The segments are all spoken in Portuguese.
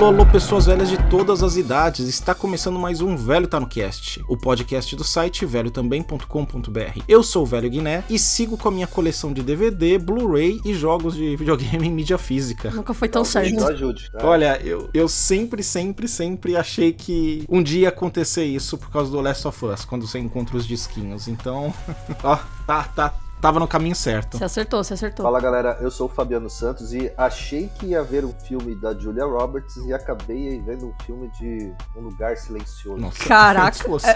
alô, alô, pessoas velhas de todas as idades. Está começando mais um Velho Tá no Cast, o podcast do site velhotambém.com.br. Eu sou o Velho Guiné e sigo com a minha coleção de DVD, Blu-ray e jogos de videogame em mídia física. Nunca foi tão certo. Olha, eu, eu sempre, sempre, sempre achei que um dia ia acontecer isso por causa do Last of Us, quando você encontra os disquinhos. Então, ó, tá, tá, tava no caminho certo. Você acertou, você acertou. Fala galera, eu sou o Fabiano Santos e achei que ia ver um filme da Julia Roberts e acabei vendo um filme de Um Lugar Silencioso. Nossa, Caraca. fosse.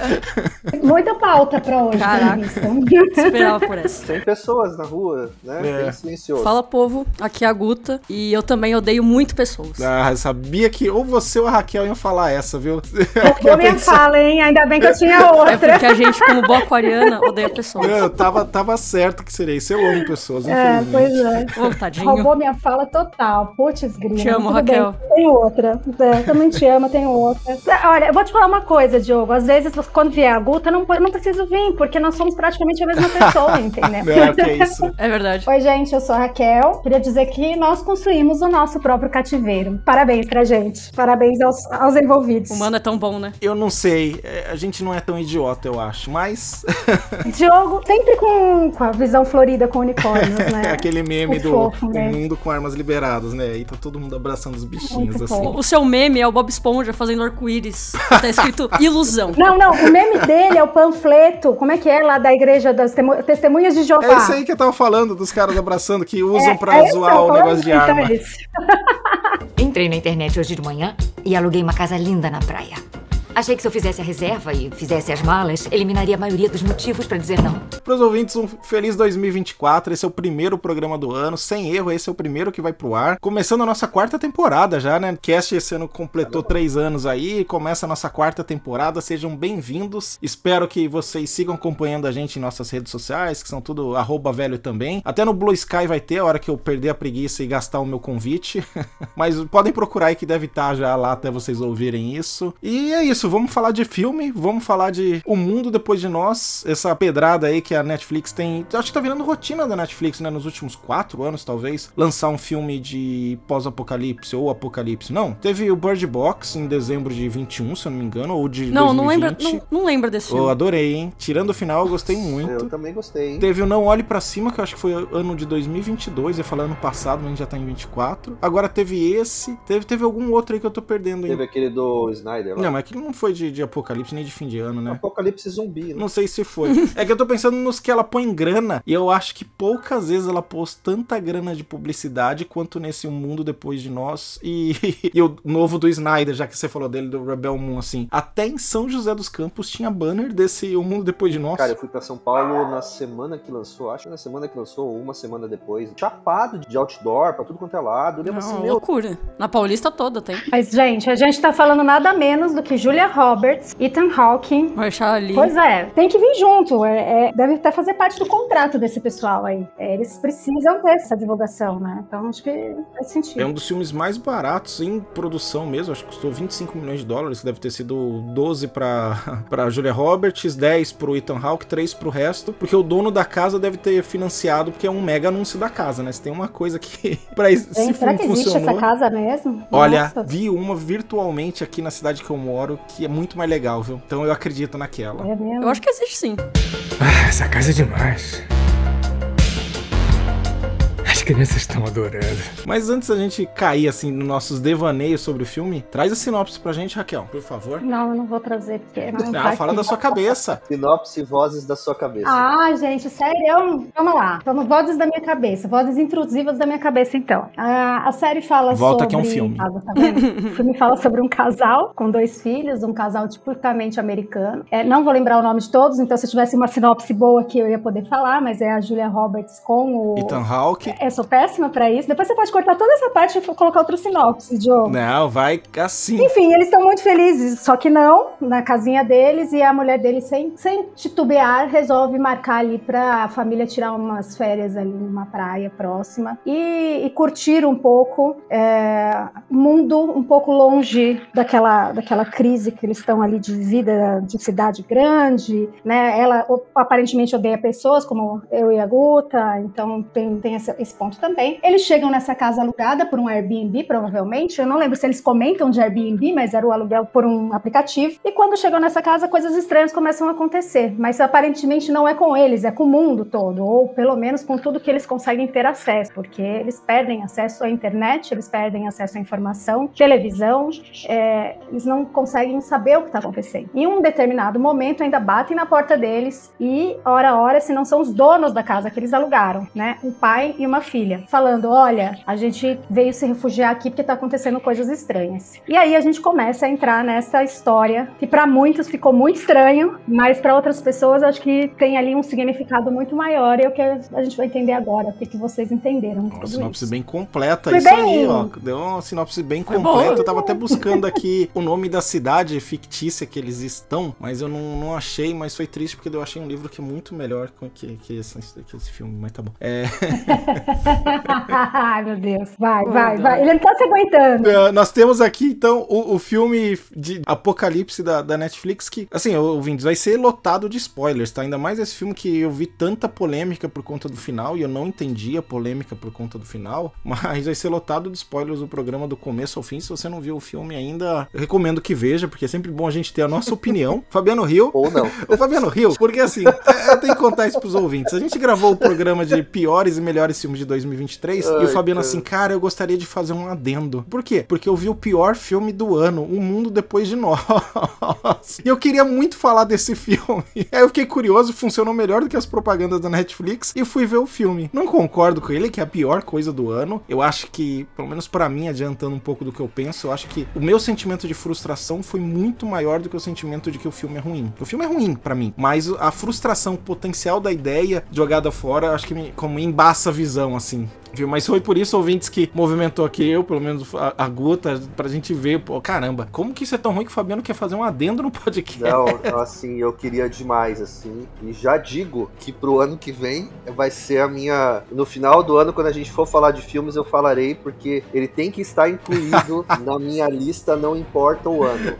Muita pauta pra hoje, Caraca. Caraca. Esperava por essa. Tem pessoas na rua, né? É. Bem silencioso. Fala povo, aqui é a Guta e eu também odeio muito pessoas. Ah, sabia que ou você ou a Raquel iam falar essa, viu? Roubou minha fala, hein? Ainda bem que eu tinha É outra. porque a gente, como boa aquariana, odeia pessoas. Não, eu tava, tava certo que seria isso. Eu amo pessoas, É, infelizmente. pois é. Ô, tadinho. Roubou minha fala total. Putz, grila. Te amo, Tudo Raquel. bem. Tem outra. É, também te amo, tem outra. É, Olha, eu vou te falar uma coisa, Diogo. Às vezes, quando vier a Guta, não, não preciso vir, porque nós somos praticamente a mesma pessoa, entendeu? Não, que é isso. É verdade. Oi, gente, eu sou a Raquel. Queria dizer que nós construímos o nosso próprio cativeiro. Parabéns pra gente. Parabéns aos, aos envolvidos. O mano é tão bom, né? Eu não sei, é, a gente não é tão idiota, eu acho, mas Diogo, sempre com, com a visão florida com unicórnios, né? é aquele meme Que do fofo, o né? mundo com armas liberadas, né? E tá todo mundo abraçando os bichinhos, Muito assim. fofo. O seu meme é o Bob Esponja fazendo arco-íris. Tá escrito ilusão. Não, não, o meme dele é o panfleto, como é que é lá da igreja das testemunhas de Jeová. É isso aí que eu tava falando, dos caras abraçando, que usam É, pra é zoar o negócio de arma. então é. Entrei na internet hoje de manhã e aluguei uma casa linda na praia. Achei que se eu fizesse a reserva e fizesse as malas, eliminaria a maioria dos motivos pra dizer não. Pros ouvintes, um feliz 2024. Esse é o primeiro programa do ano, sem erro, esse é o primeiro que vai pro ar. Começando a nossa quarta temporada já, né? Cast esse ano completou três anos aí, começa a nossa quarta temporada. Sejam bem-vindos. Espero que vocês sigam acompanhando a gente em nossas redes sociais, que são tudo arroba velho também. Até no Blue Sky vai ter, a hora que eu perder a preguiça e gastar o meu convite. Mas podem procurar aí que deve estar já lá até vocês ouvirem isso. E é isso, vamos falar de filme, vamos falar de O Mundo Depois de Nós, essa pedrada aí que a Netflix tem. Acho que tá virando rotina da Netflix, né? Nos últimos quatro anos, talvez, lançar um filme de pós-apocalipse ou apocalipse. Não, teve o Bird Box em dezembro de 21, se eu não me engano, ou de Não, não 2020. lembra, não, não lembra desse Eu filme. adorei, hein? Tirando o final, eu gostei muito. Eu também gostei, hein? Teve o Não Olhe Pra Cima, que eu acho que foi ano de 2022, eu ia falar ano passado, mas a gente já tá em 24. Agora teve esse, teve, teve algum outro aí que eu tô perdendo, hein? Teve aquele do Snyder lá. Não, mas aquilo não foi de, de apocalipse nem de fim de ano, né? Apocalipse zumbi, né? Não sei se foi. É que eu tô pensando nos que ela põe grana, e eu acho que poucas vezes ela pôs tanta grana de publicidade quanto nesse Um Mundo Depois de Nós e, e o novo do Snyder, já que você falou dele, do Rebel Moon, assim. Até em São José dos Campos tinha banner desse Um Mundo Depois de Nós. Cara, eu fui pra São Paulo na semana que lançou, acho que na semana que lançou, ou uma semana depois. Chapado de outdoor pra tudo quanto é lado. Eu lembro Não, assim, meu, loucura. Na Paulista toda tem. Mas, gente, a gente tá falando nada menos do que Julia Roberts, Ethan Hawking. Marchar ali. Pois é, tem que vir junto. É, é- deve até fazer parte do contrato desse pessoal aí. É, eles precisam ter essa divulgação, né? Então acho que faz sentido. É um dos filmes mais baratos em produção mesmo, acho que custou 25 milhões de dólares, deve ter sido 12 pra, pra Julia Roberts, 10 pro Ethan Hawke, 3 pro resto, porque o dono da casa deve ter financiado, porque é um mega anúncio da casa, né? Se tem uma coisa que pra esse será filme que existe funcionou... essa casa mesmo? Olha, Nossa. vi uma virtualmente aqui na cidade que eu moro, que é muito mais legal, viu? Então eu acredito naquela. É mesmo? Eu acho que existe sim. Ah, essa casa é demais. As crianças estão adorando. Mas antes da gente cair, assim, nos nossos devaneios sobre o filme, traz a sinopse pra gente, Raquel, por favor. Não, eu não vou trazer, porque não, Não, tá fala aqui. da sua cabeça. sinopse e vozes da sua cabeça. Ah, gente, sério? Vamos lá. Vamos, vozes da minha cabeça. Vozes intrusivas da minha cabeça, então. A, a série fala Volta sobre... que é um filme. Ah, tá vendo? o filme fala sobre um casal com dois filhos, um casal tipicamente americano. É, não vou lembrar o nome de todos, então se tivesse uma sinopse boa aqui eu ia poder falar, mas é a Julia Roberts com o... Ethan Hawke. Eu sou péssima pra isso. Depois você pode cortar toda essa parte e colocar outra sinopse, Diogo. Não, vai assim. Enfim, eles estão muito felizes, só que não, na casinha deles, e a mulher deles, sem, sem titubear, resolve marcar ali pra família tirar umas férias ali numa praia próxima e, e curtir um pouco é, mundo um pouco longe daquela, daquela crise que eles estão ali de vida de cidade grande, né? Ela aparentemente odeia pessoas, como eu e a Guta, então tem, tem esse, esse ponto também. Eles chegam nessa casa alugada por um Airbnb, provavelmente. Eu não lembro se eles comentam de Airbnb, mas era o aluguel por um aplicativo. E quando chegam nessa casa, coisas estranhas começam a acontecer. Mas aparentemente não é com eles, é com o mundo todo, ou pelo menos com tudo que eles conseguem ter acesso, porque eles perdem acesso à internet, eles perdem acesso à informação, televisão, é, eles não conseguem saber o que está acontecendo. Em um determinado momento, ainda batem na porta deles e, hora a hora, se não são os donos da casa que eles alugaram, né? Um pai e uma filha, falando: olha, a gente veio se refugiar aqui porque está acontecendo coisas estranhas. E aí a gente começa a entrar nessa história que para muitos ficou muito estranho, mas para outras pessoas acho que tem ali um significado muito maior e é o que a gente vai entender agora, o que, que vocês entenderam. Uma sinopse isso. bem completa, Foi isso bem... aí, ó. Deu uma sinopse bem Foi completa. Bom. Eu tava até buscando aqui o nome da cidade fictícia que eles estão, mas eu não, não achei, mas foi triste porque eu achei um livro que é muito melhor que, que, esse, que esse filme, mas tá bom. É... Ai, meu Deus. Vai, vai, vai. Ele não tá se aguentando. É, nós temos aqui, então, o, o filme de Apocalipse da, da Netflix, que, assim, ouvintes, vai ser lotado de spoilers, tá? Ainda mais esse filme que eu vi tanta polêmica por conta do final e eu não entendi a polêmica por conta do final, mas vai ser lotado de spoilers o programa do começo ao fim. Se você não viu o filme ainda, eu recomendo que veja, porque é sempre bom a gente ter a nossa opinião. Fabiano Rio. Ou não. O Fabiano Rio, porque assim, é, eu tenho que contar isso pros ouvintes. A gente gravou o programa de piores e melhores filmes de 2023 Ai, e o Fabiano cara. assim, cara, eu gostaria de fazer um adendo. Por quê? Porque eu vi o pior filme do ano, O Mundo Depois de Nós. E eu queria muito falar desse filme. Aí eu fiquei curioso, funcionou melhor do que as propagandas da Netflix e fui ver o filme. Não concordo com ele, que é a pior coisa do ano. Eu acho que, pelo menos para mim, adiantando um pouco do que eu penso, eu acho que o meu sentimento de frustração foi muito maior do que o sentimento de que o filme é ruim. O filme é ruim para mim, mas a frustração, o potencial da ideia jogada fora, acho que me, como embaça a visão, assim. Viu? Mas foi por isso, ouvintes, que movimentou aqui eu, pelo menos a, a Guta, pra gente ver, pô, caramba, como que isso é tão ruim que o Fabiano quer fazer um adendo no podcast? Não, assim, eu queria demais, assim, e já digo que pro ano que vem vai ser a minha. No final do ano, quando a gente for falar de filmes, eu falarei, porque ele tem que estar incluído na minha lista, não importa o ano.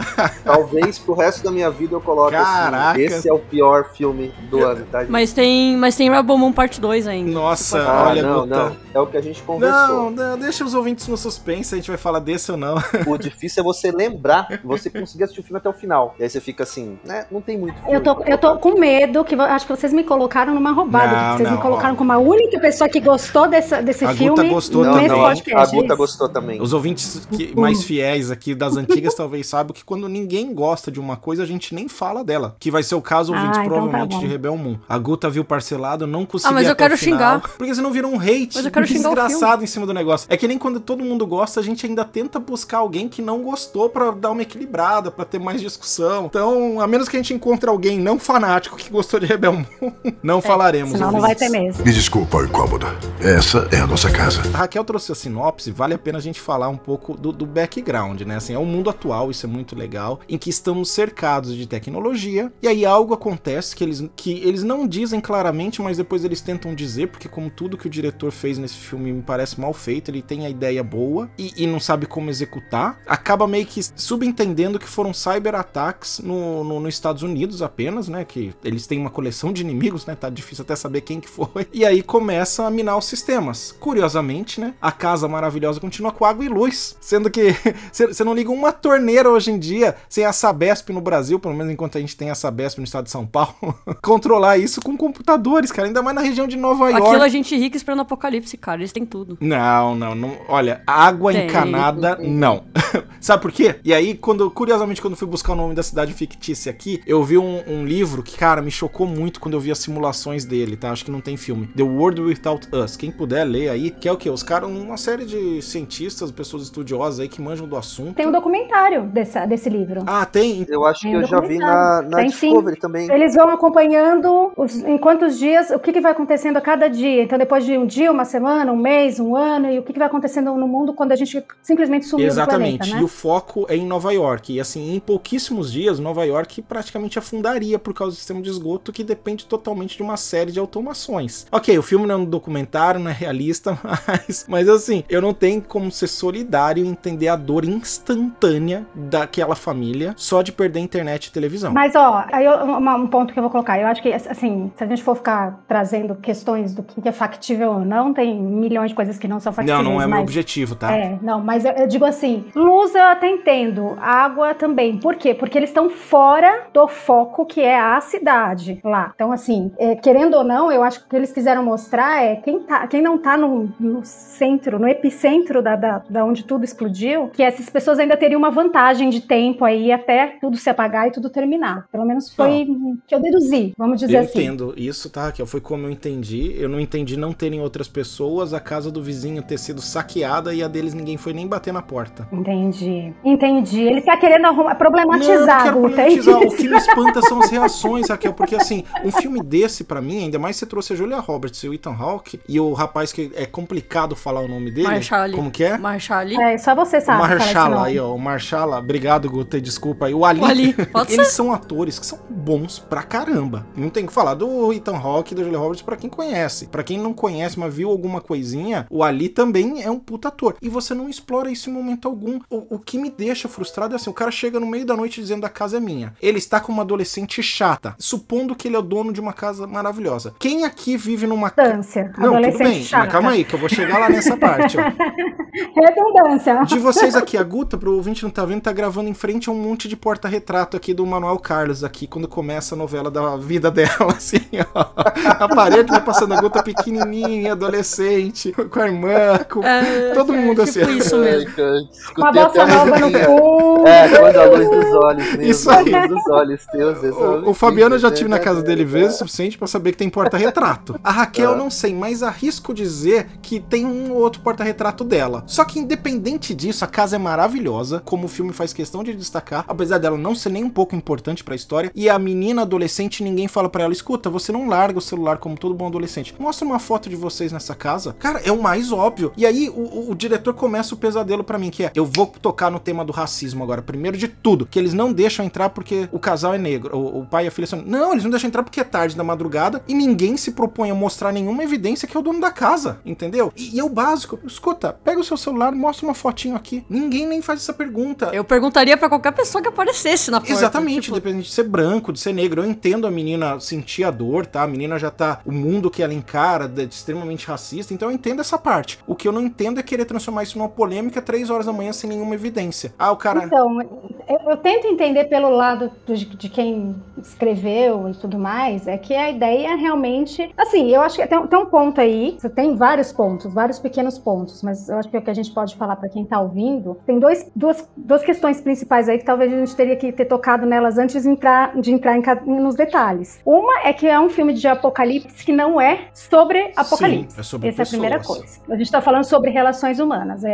Talvez pro resto da minha vida eu coloque Caraca. assim: esse é o pior filme do ano, tá? Gente? Mas tem, mas tem Rebel Moon Parte 2 ainda. Nossa, ah, olha, não, Guta. não. É o que a gente conversou. Não, não, deixa os ouvintes no suspense, a gente vai falar desse ou não. O difícil é você lembrar, você conseguir assistir o filme até o final. E aí você fica assim, né? Não tem muito. Eu tô, eu tô com medo, que acho que vocês me colocaram numa roubada. Não, vocês não, me colocaram ó. como a única pessoa que gostou desse, desse a filme. Guta gostou não, também. Não, a Guta gostou também. Os ouvintes que, mais fiéis aqui das antigas talvez saibam que quando ninguém gosta de uma coisa, a gente nem fala dela. Que vai ser o caso, ouvintes, ah, então provavelmente, tá de Rebel Moon. A Guta viu parcelado, não conseguiu. Ah, mas eu quero xingar. Porque você não virou um hate. Mas eu quero xingar desgraçado em cima do negócio. É que nem quando todo mundo gosta, a gente ainda tenta buscar alguém que não gostou para dar uma equilibrada, para ter mais discussão. Então, a menos que a gente encontre alguém não fanático que gostou de Rebel Moon, não é, falaremos. Senão não vai ter mesmo. Me desculpa o incômodo. Essa é a nossa casa. A Raquel trouxe a sinopse, vale a pena a gente falar um pouco do, do background, né? Assim, é o mundo atual, isso é muito legal, em que estamos cercados de tecnologia, e aí algo acontece que eles, que eles não dizem claramente, mas depois eles tentam dizer, porque como tudo que o diretor fez nesse filme me parece mal feito, ele tem a ideia boa e, e não sabe como executar, acaba meio que subentendendo que foram cyberataques no, no, nos Estados Unidos apenas, né? Que eles têm uma coleção de inimigos, né? Tá difícil até saber quem que foi. E aí começa a minar os sistemas. Curiosamente, né? A casa maravilhosa continua com água e luz, sendo que você não liga uma torneira hoje em dia sem a Sabesp no Brasil, pelo menos enquanto a gente tem a Sabesp no estado de São Paulo, controlar isso com computadores, cara, ainda mais na região de Nova York. Aquilo a gente rica esperando apocalipse, cara, eles têm tudo. Não, não, não. Olha, água Tem. encanada, não. Sabe por quê? E aí, quando, curiosamente, quando fui buscar o nome da cidade fictícia aqui, eu vi um, um, livro que, cara, me chocou muito quando eu vi as simulações dele, tá? Acho que não tem filme. The World Without Us. Quem puder ler aí, que é o quê? Os caras, uma série de cientistas, pessoas estudiosas aí que manjam do assunto. Tem um documentário desse, desse livro. Ah, tem? Eu acho tem que um eu já vi na, na tem, Discovery sim. também. Eles vão acompanhando os, em quantos dias, o que, que vai acontecendo a cada dia. Então, depois de um dia, uma semana, um mês, um ano, e o que, que vai acontecendo no mundo quando a gente simplesmente sumiu Exatamente. do planeta, né? E o foco é em Nova York. E assim, em pouquíssimos dias, Nova York praticamente afundaria por causa do sistema de esgoto que depende totalmente de uma série de automações. Ok, o filme não é um documentário, não é realista, mas, mas assim, eu não tenho como ser solidário e entender a dor instantânea daquela família só de perder internet e televisão. Mas ó, aí eu, um ponto que eu vou colocar, eu acho que assim, se a gente for ficar trazendo questões do que é factível ou não, tem milhões de coisas que não são factíveis. Não, não é mas... meu objetivo, tá? É, não, mas eu, eu digo assim, luz eu até entendo, água também. Por quê? Porque eles estão fora do foco que é a cidade lá. Então, assim, é, querendo ou não, eu acho que o que eles quiseram mostrar é quem, tá, quem não tá no, no centro, no epicentro da, da, da onde tudo explodiu, que essas pessoas ainda teriam uma vantagem de tempo aí até tudo se apagar e tudo terminar. Pelo menos foi que eu deduzi, vamos dizer Eu assim. entendo isso, tá, Raquel? Foi como eu entendi. Eu não entendi não terem outras pessoas, a casa do vizinho ter sido saqueada e a deles ninguém foi nem bater na porta. Entendi. Entendi. Ele tá querendo arrumar, Não, eu não problematizar, quero Guta, é problematizar. O que me espanta são as reações, Raquel, porque assim, um filme desse pra mim, ainda mais você trouxe a Julia Roberts e o Ethan Hawke e o rapaz que é complicado falar o nome dele. Marshall. Como que é? Marshall. É, só você sabe. nome. aí, ó. O Marshala, obrigado, Guta, desculpa aí. O Ali. O Ali, pode Eles ser. são atores que são bons pra caramba. Não tem que falar do Ethan Hawke e da Julia Roberts pra quem conhece. Pra quem não conhece, mas viu alguma coisinha, o Ali também é um puta ator. E você não explora isso em momento algum. O, o que me deixa frustrado é assim, o cara chega no meio da noite dizendo a casa é minha. Ele está com uma adolescente chata, supondo que ele é o dono de uma casa maravilhosa. Quem aqui vive numa casa... Redundância. Não, tudo bem, chata. mas calma aí, que eu vou chegar lá nessa parte, ó. Redundância. De vocês aqui, a Guta, pro ouvinte não tá vendo, tá gravando em frente a um monte de porta-retrato aqui do Manuel Carlos aqui, quando começa a novela da vida dela, assim, ó. A parede vai passando a Guta pequenininha, adolescente, com a irmã, com É, todo é mundo tipo assim. isso mesmo. Cara, Uma bossa nova no fundo. É, quando a luz dos olhos mesmo. Isso a aí. luz dos olhos teus. O, o Fabiano eu já tive na casa dele vezes o suficiente pra saber que tem porta-retrato. A Raquel eu não sei, mas arrisco dizer que tem um ou outro porta-retrato dela. Só que independente disso, a casa é maravilhosa, como o filme faz questão de destacar, apesar dela não ser nem um pouco importante pra história. E a menina adolescente, ninguém fala pra ela: escuta, você não larga o celular como todo bom adolescente. Mostra uma foto de vocês nessa casa. Cara, é o mais óbvio. E aí o, o- diretor começa o pesadelo pra mim, que é: eu vou tocar no tema do racismo agora. Primeiro de tudo, que eles não deixam entrar porque o casal é negro. O, o pai e a filha são. Não, eles não deixam entrar porque é tarde da madrugada e ninguém se propõe a mostrar nenhuma evidência que é o dono da casa, entendeu? E, e é o básico. Escuta, pega o seu celular, mostra uma fotinho aqui. Ninguém nem faz essa pergunta. Eu perguntaria pra qualquer pessoa que aparecesse na porta. Exatamente, tipo, independente de ser branco, de ser negro. Eu entendo a menina sentir a dor, tá? A menina já tá. O mundo que ela encara é extremamente racista, então eu entendo essa parte. O que eu não entendo é querer transformar isso numa polêmica três horas da manhã sem nenhuma evidência. Ah, o cara. Então, eu, eu tento entender pelo lado do- de quem escreveu e tudo mais, é que a ideia realmente. Assim, eu acho que tem, tem um ponto aí, você tem vários pontos, vários pequenos pontos, mas eu acho que que a gente pode falar para quem tá ouvindo, tem dois, duas, duas questões principais aí que talvez a gente teria que ter tocado nelas antes de entrar, de entrar em nos detalhes. Uma é que é um filme de apocalipse que não é sobre apocalipse. Sim, é sobre Essa é a primeira pessoas. coisa. A gente tá falando sobre relações humanas, é,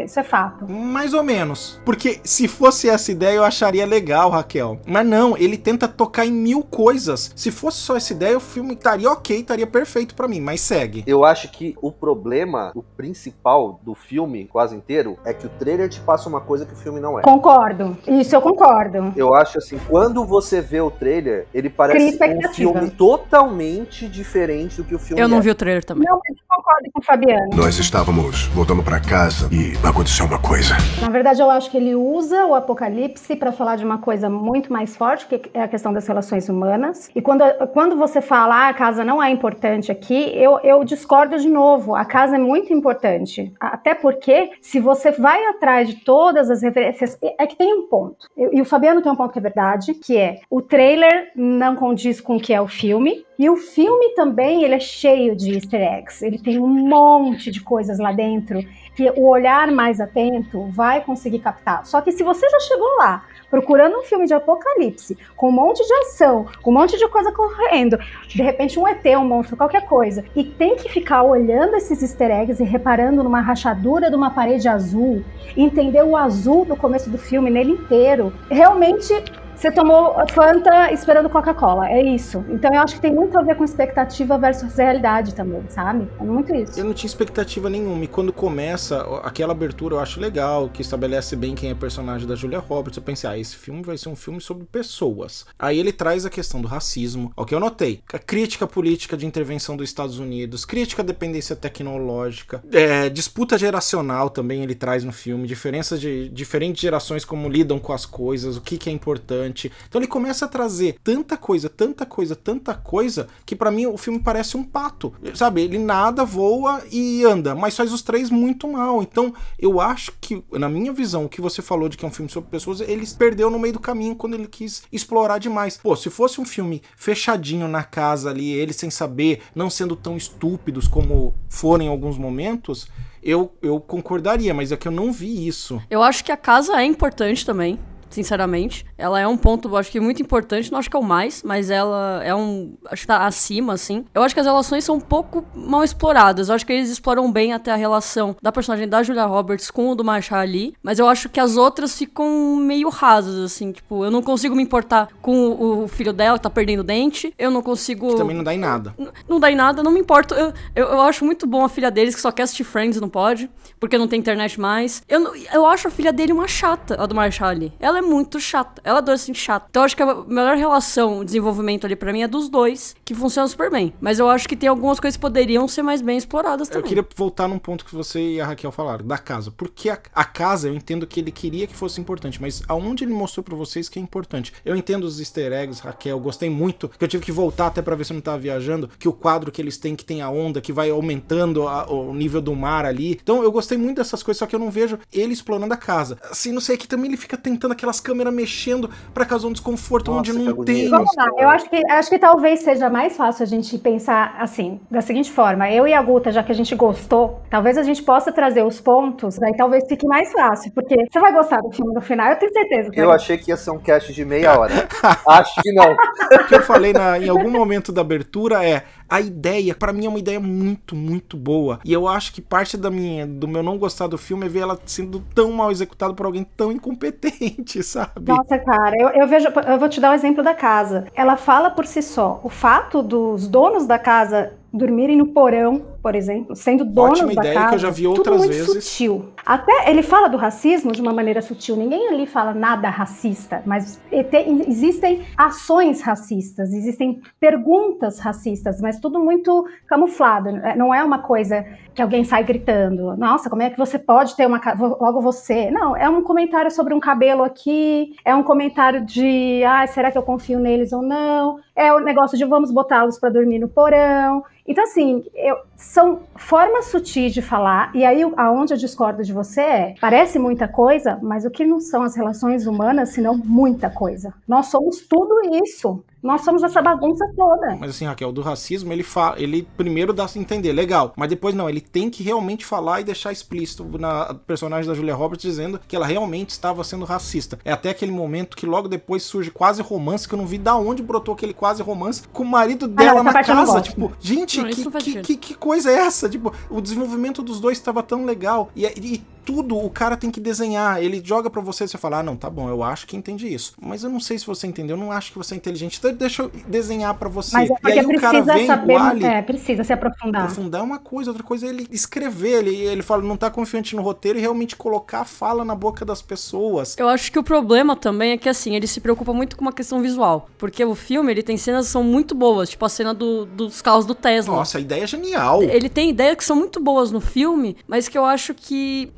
é- isso é fato. Mais ou menos. Porque se fosse essa ideia, eu acharia legal, Raquel. Mas não, ele tenta tocar em mil coisas. Se fosse só essa ideia, o filme estaria ok, estaria perfeito pra mim, mas segue. Eu acho que o problema, o principal do filme quase inteiro, é que o trailer te passa uma coisa que o filme não é. Concordo. Isso eu concordo. Eu acho assim, quando você vê o trailer, ele parece um filme totalmente diferente do que o filme Eu não é. vi o trailer também. Não, mas eu concordo com o Fabiano. Nós estávamos voltando pra casa e aconteceu uma coisa. Na verdade, eu acho que ele usa o apocalipse para falar de uma coisa muito mais forte, que é a questão das relações humanas. E quando, quando você fala, ah, a casa não é importante aqui, eu, eu discordo de novo. A casa é muito importante. Até porque, se você vai atrás de todas as referências, é que tem um ponto. E o Fabiano tem um ponto que é verdade, que é o trailer não condiz com o que é o filme. E o filme também, ele é cheio de easter eggs. Ele tem um monte de coisas lá dentro que o olhar mais atento vai conseguir captar. Só que se você já chegou lá procurando um filme de apocalipse, com um monte de ação, com um monte de coisa correndo, de repente um ET, um monstro, qualquer coisa, e tem que ficar olhando esses easter eggs e reparando numa rachadura de uma parede azul, entender o azul do começo do filme nele inteiro, realmente você tomou Fanta esperando Coca-Cola, é isso. Então eu acho que tem muito a ver com expectativa versus realidade também, sabe? É muito isso. Eu não tinha expectativa nenhuma. E quando começa aquela abertura, eu acho legal, que estabelece bem quem é personagem da Julia Roberts. Eu pensei, ah, esse filme vai ser um filme sobre pessoas. Aí ele traz a questão do racismo, o que eu notei. A crítica política de intervenção dos Estados Unidos, crítica à dependência tecnológica, é, disputa geracional também ele traz no filme, diferenças de diferentes gerações como lidam com as coisas, o que, que é importante. Importante. Então ele começa a trazer tanta coisa, tanta coisa, tanta coisa, que para mim o filme parece um pato. Sabe? Ele nada, voa e anda, mas faz os três muito mal. Então eu acho que, na minha visão, o que você falou de que é um filme sobre pessoas, ele perdeu no meio do caminho quando ele quis explorar demais. Pô, se fosse um filme fechadinho na casa ali, ele sem saber, não sendo tão estúpidos como foram em alguns momentos, eu, eu concordaria, mas é que eu não vi isso. Eu acho que a casa é importante também sinceramente. Ela é um ponto, acho que muito importante, não acho que é o mais, mas ela é um, acho que tá acima, assim. Eu acho que as relações são um pouco mal exploradas. Eu acho que eles exploram bem até a relação da personagem da Julia Roberts com o do Marshall Ali, mas eu acho que as outras ficam meio rasas, assim, tipo, eu não consigo me importar com o filho dela que tá perdendo dente, eu não consigo... Que também não dá em nada. Não, não dá em nada, não me importo. Eu, eu, eu, acho muito bom a filha deles, que só quer assistir Friends, não pode, porque não tem internet mais. Eu, eu acho a filha dele uma chata, a do Marshall Ali. Ela é muito chata. Ela é assim chata. Então acho que a melhor relação, desenvolvimento ali para mim é dos dois, que funciona super bem. Mas eu acho que tem algumas coisas que poderiam ser mais bem exploradas também. Eu queria voltar num ponto que você e a Raquel falaram, da casa. Porque a, a casa, eu entendo que ele queria que fosse importante, mas aonde ele mostrou para vocês que é importante. Eu entendo os easter eggs, Raquel, gostei muito, que eu tive que voltar até para ver se eu não tava viajando, que o quadro que eles têm, que tem a onda, que vai aumentando a, o nível do mar ali. Então eu gostei muito dessas coisas, só que eu não vejo ele explorando a casa. Assim, não sei, aqui também ele fica tentando aquelas câmera mexendo para causar um desconforto Nossa, onde não tem. Vamos lá, eu acho que, acho que talvez seja mais fácil a gente pensar assim, da seguinte forma: eu e a Guta, já que a gente gostou, talvez a gente possa trazer os pontos, aí talvez fique mais fácil, porque você vai gostar do filme no final, eu tenho certeza. eu achei que ia ser um cast de meia hora. acho que não. O que eu falei na, em algum momento da abertura é a ideia, para mim é uma ideia muito, muito boa. E eu acho que parte da minha, do meu não gostar do filme é ver ela sendo tão mal executada por alguém tão incompetente, sabe? Nossa, cara, eu, eu vejo, eu vou te dar o um exemplo da casa. Ela fala por si só. O fato dos donos da casa dormirem no porão, por exemplo, sendo donos Ótima da ideia casa. que eu já vi outras tudo muito vezes. sutil. Até ele fala do racismo de uma maneira sutil. Ninguém ali fala nada racista, mas existem ações racistas, existem perguntas racistas, mas tudo muito camuflado. Não é uma coisa que alguém sai gritando. Nossa, como é que você pode ter uma logo você? Não, é um comentário sobre um cabelo aqui, é um comentário de, ah, será que eu confio neles ou não? É o negócio de vamos botá-los para dormir no porão. Então, assim, eu, são formas sutis de falar, e aí aonde eu discordo de você é, parece muita coisa, mas o que não são as relações humanas, senão muita coisa. Nós somos tudo isso. Nós somos essa bagunça toda. Mas assim, Raquel, do racismo, ele fala, ele primeiro dá a entender, legal, mas depois não, ele tem que realmente falar e deixar explícito na personagem da Julia Roberts dizendo que ela realmente estava sendo racista. É até aquele momento que logo depois surge quase romance, que eu não vi da onde brotou aquele quase romance com o marido dela ah, não, na casa. Tipo, gente, não, que, que, que, que, coisa é essa? Tipo, o desenvolvimento dos dois estava tão legal. E, e tudo o cara tem que desenhar. Ele joga para você e você fala: ah, não, tá bom, eu acho que entendi isso. Mas eu não sei se você entendeu, eu não acho que você é inteligente. Então deixa eu desenhar para você. Mas é e aí o cara vem, saber, o Ali, é, precisa se aprofundar. Aprofundar é uma coisa, outra coisa é ele escrever. Ele, ele fala, não tá confiante no roteiro e realmente colocar a fala na boca das pessoas. Eu acho que o problema também é que, assim, ele se preocupa muito com uma questão visual. Porque o filme, ele tem cenas que são muito boas, tipo a cena do, dos carros do Tesla. Nossa, a ideia é genial. Ele tem ideias que são muito boas no filme, mas que eu acho que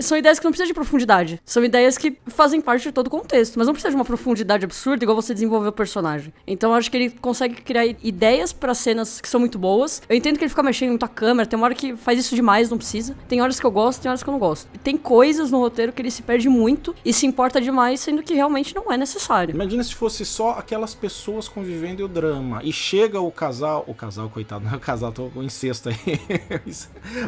são ideias que não precisam de profundidade. São ideias que fazem parte de todo o contexto, mas não precisa de uma profundidade absurda igual você desenvolver o personagem. Então eu acho que ele consegue criar ideias para cenas que são muito boas. Eu entendo que ele fica mexendo muito a câmera, tem uma hora que faz isso demais, não precisa. Tem horas que eu gosto, tem horas que eu não gosto. Tem coisas no roteiro que ele se perde muito e se importa demais, sendo que realmente não é necessário. Imagina se fosse só aquelas pessoas convivendo e o drama. E chega o casal, o casal, coitado, não é o casal, tô com incesto aí.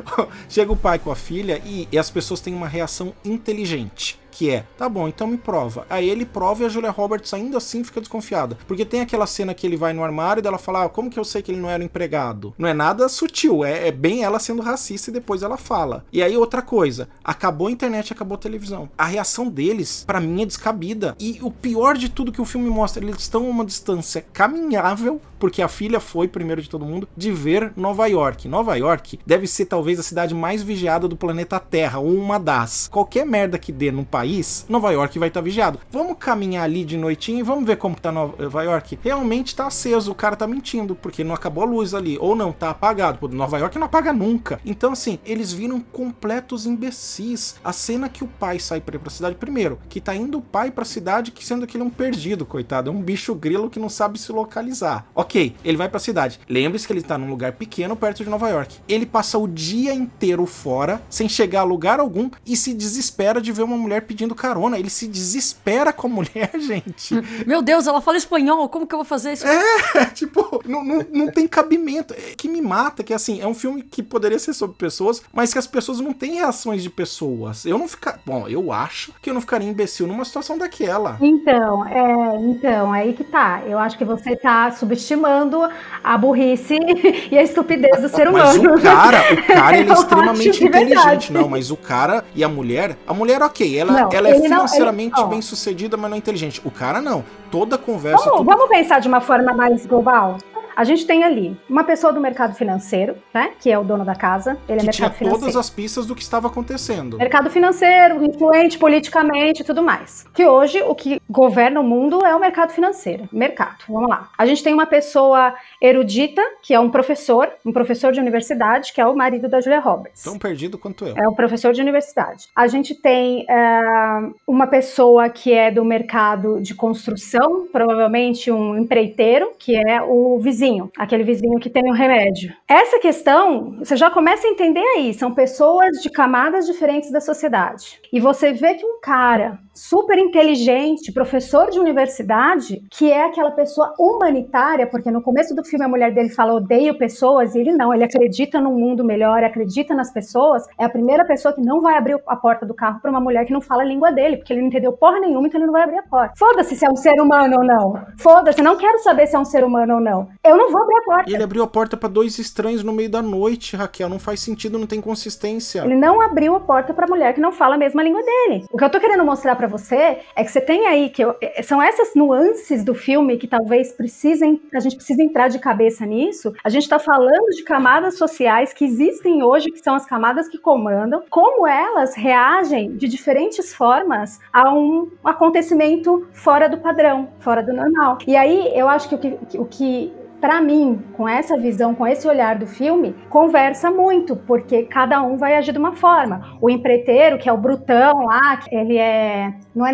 chega o pai com a filha e, e as pessoas têm uma reação inteligente que é, tá bom, então me prova. Aí ele prova e a Julia Roberts ainda assim fica desconfiada. Porque tem aquela cena que ele vai no armário e ela fala, ah, como que eu sei que ele não era empregado? Não é nada sutil, é, é bem ela sendo racista e depois ela fala. E aí outra coisa, acabou a internet, acabou a televisão. A reação deles, para mim, é descabida. E o pior de tudo que o filme mostra, eles estão a uma distância caminhável, porque a filha foi, primeiro de todo mundo, de ver Nova York. Nova York deve ser talvez a cidade mais vigiada do planeta Terra, ou uma das. Qualquer merda que dê num país país, Nova York vai estar tá vigiado. Vamos caminhar ali de noitinho e vamos ver como tá Nova York. Realmente tá aceso, o cara tá mentindo, porque não acabou a luz ali, ou não, tá apagado. Pô, Nova York não apaga nunca. Então, assim, eles viram completos imbecis. A cena que o pai sai pra pra cidade, primeiro, que tá indo o pai pra cidade, que sendo que ele é um perdido, coitado, é um bicho grilo que não sabe se localizar. Ok, ele vai pra cidade. Lembre-se que ele tá num lugar pequeno perto de Nova York. Ele passa o dia inteiro fora, sem chegar a lugar algum, e se desespera de ver uma mulher pedindo carona. Ele se desespera com a mulher, gente. Meu Deus, ela fala espanhol, como que eu vou fazer isso? É, tipo, não, não, não tem cabimento. É, que me mata, que assim, é um filme que poderia ser sobre pessoas, mas que as pessoas não têm reações de pessoas. Eu não ficar. Bom, eu acho que eu não ficaria imbecil numa situação daquela. Então, é, então, aí que tá. Eu acho que você tá subestimando a burrice e a estupidez do ser humano. Mas o cara, o cara ele é extremamente inteligente, não, mas o cara e a mulher, a mulher ok, ela, não, ela é financeiramente não, ele, bem sucedida, mas não é inteligente. O cara não. Toda conversa. Vamos, vamos pensar de uma forma mais global. A gente tem ali uma pessoa do mercado financeiro, né? Que é o dono da casa. Ele que é mercado tinha financeiro. todas as pistas do que estava acontecendo. Mercado financeiro, influente politicamente e tudo mais. Que hoje o que governa o mundo é o mercado financeiro. Mercado. Vamos lá. A gente tem uma pessoa erudita, que é um professor, um professor de universidade, que é o marido da Julia Roberts. Tão perdido quanto eu. É o professor de universidade. A gente tem uh, uma pessoa que é do mercado de construção, provavelmente um empreiteiro, que é o vizinho aquele vizinho que tem o remédio. Essa questão, você já começa a entender aí, são pessoas de camadas diferentes da sociedade. E você vê que um cara super inteligente, professor de universidade, que é aquela pessoa humanitária, porque no começo do filme a mulher dele fala odeio pessoas, e ele não, ele acredita num mundo melhor, acredita nas pessoas, é a primeira pessoa que não vai abrir a porta do carro para uma mulher que não fala a língua dele, porque ele não entendeu porra nenhuma, então ele não vai abrir a porta. Foda-se se é um ser humano ou não. Foda-se, não quero saber se é um ser humano ou não. Eu não vou abrir a porta. E ele abriu a porta para dois estranhos no meio da noite, Raquel, não faz sentido, não tem consistência. Ele não abriu a porta para mulher que não fala a mesma língua dele. O que eu tô querendo mostrar para você é que você tem aí que eu, é, são essas nuances do filme que talvez precisem, a gente precisa entrar de cabeça nisso. A gente está falando de camadas sociais que existem hoje, que são as camadas que comandam, como elas reagem de diferentes formas a um acontecimento fora do padrão, fora do normal. E aí eu acho que o que, o que para mim, com essa visão, com esse olhar do filme, conversa muito, porque cada um vai agir de uma forma. O empreiteiro, que é o brutão lá, ele é não é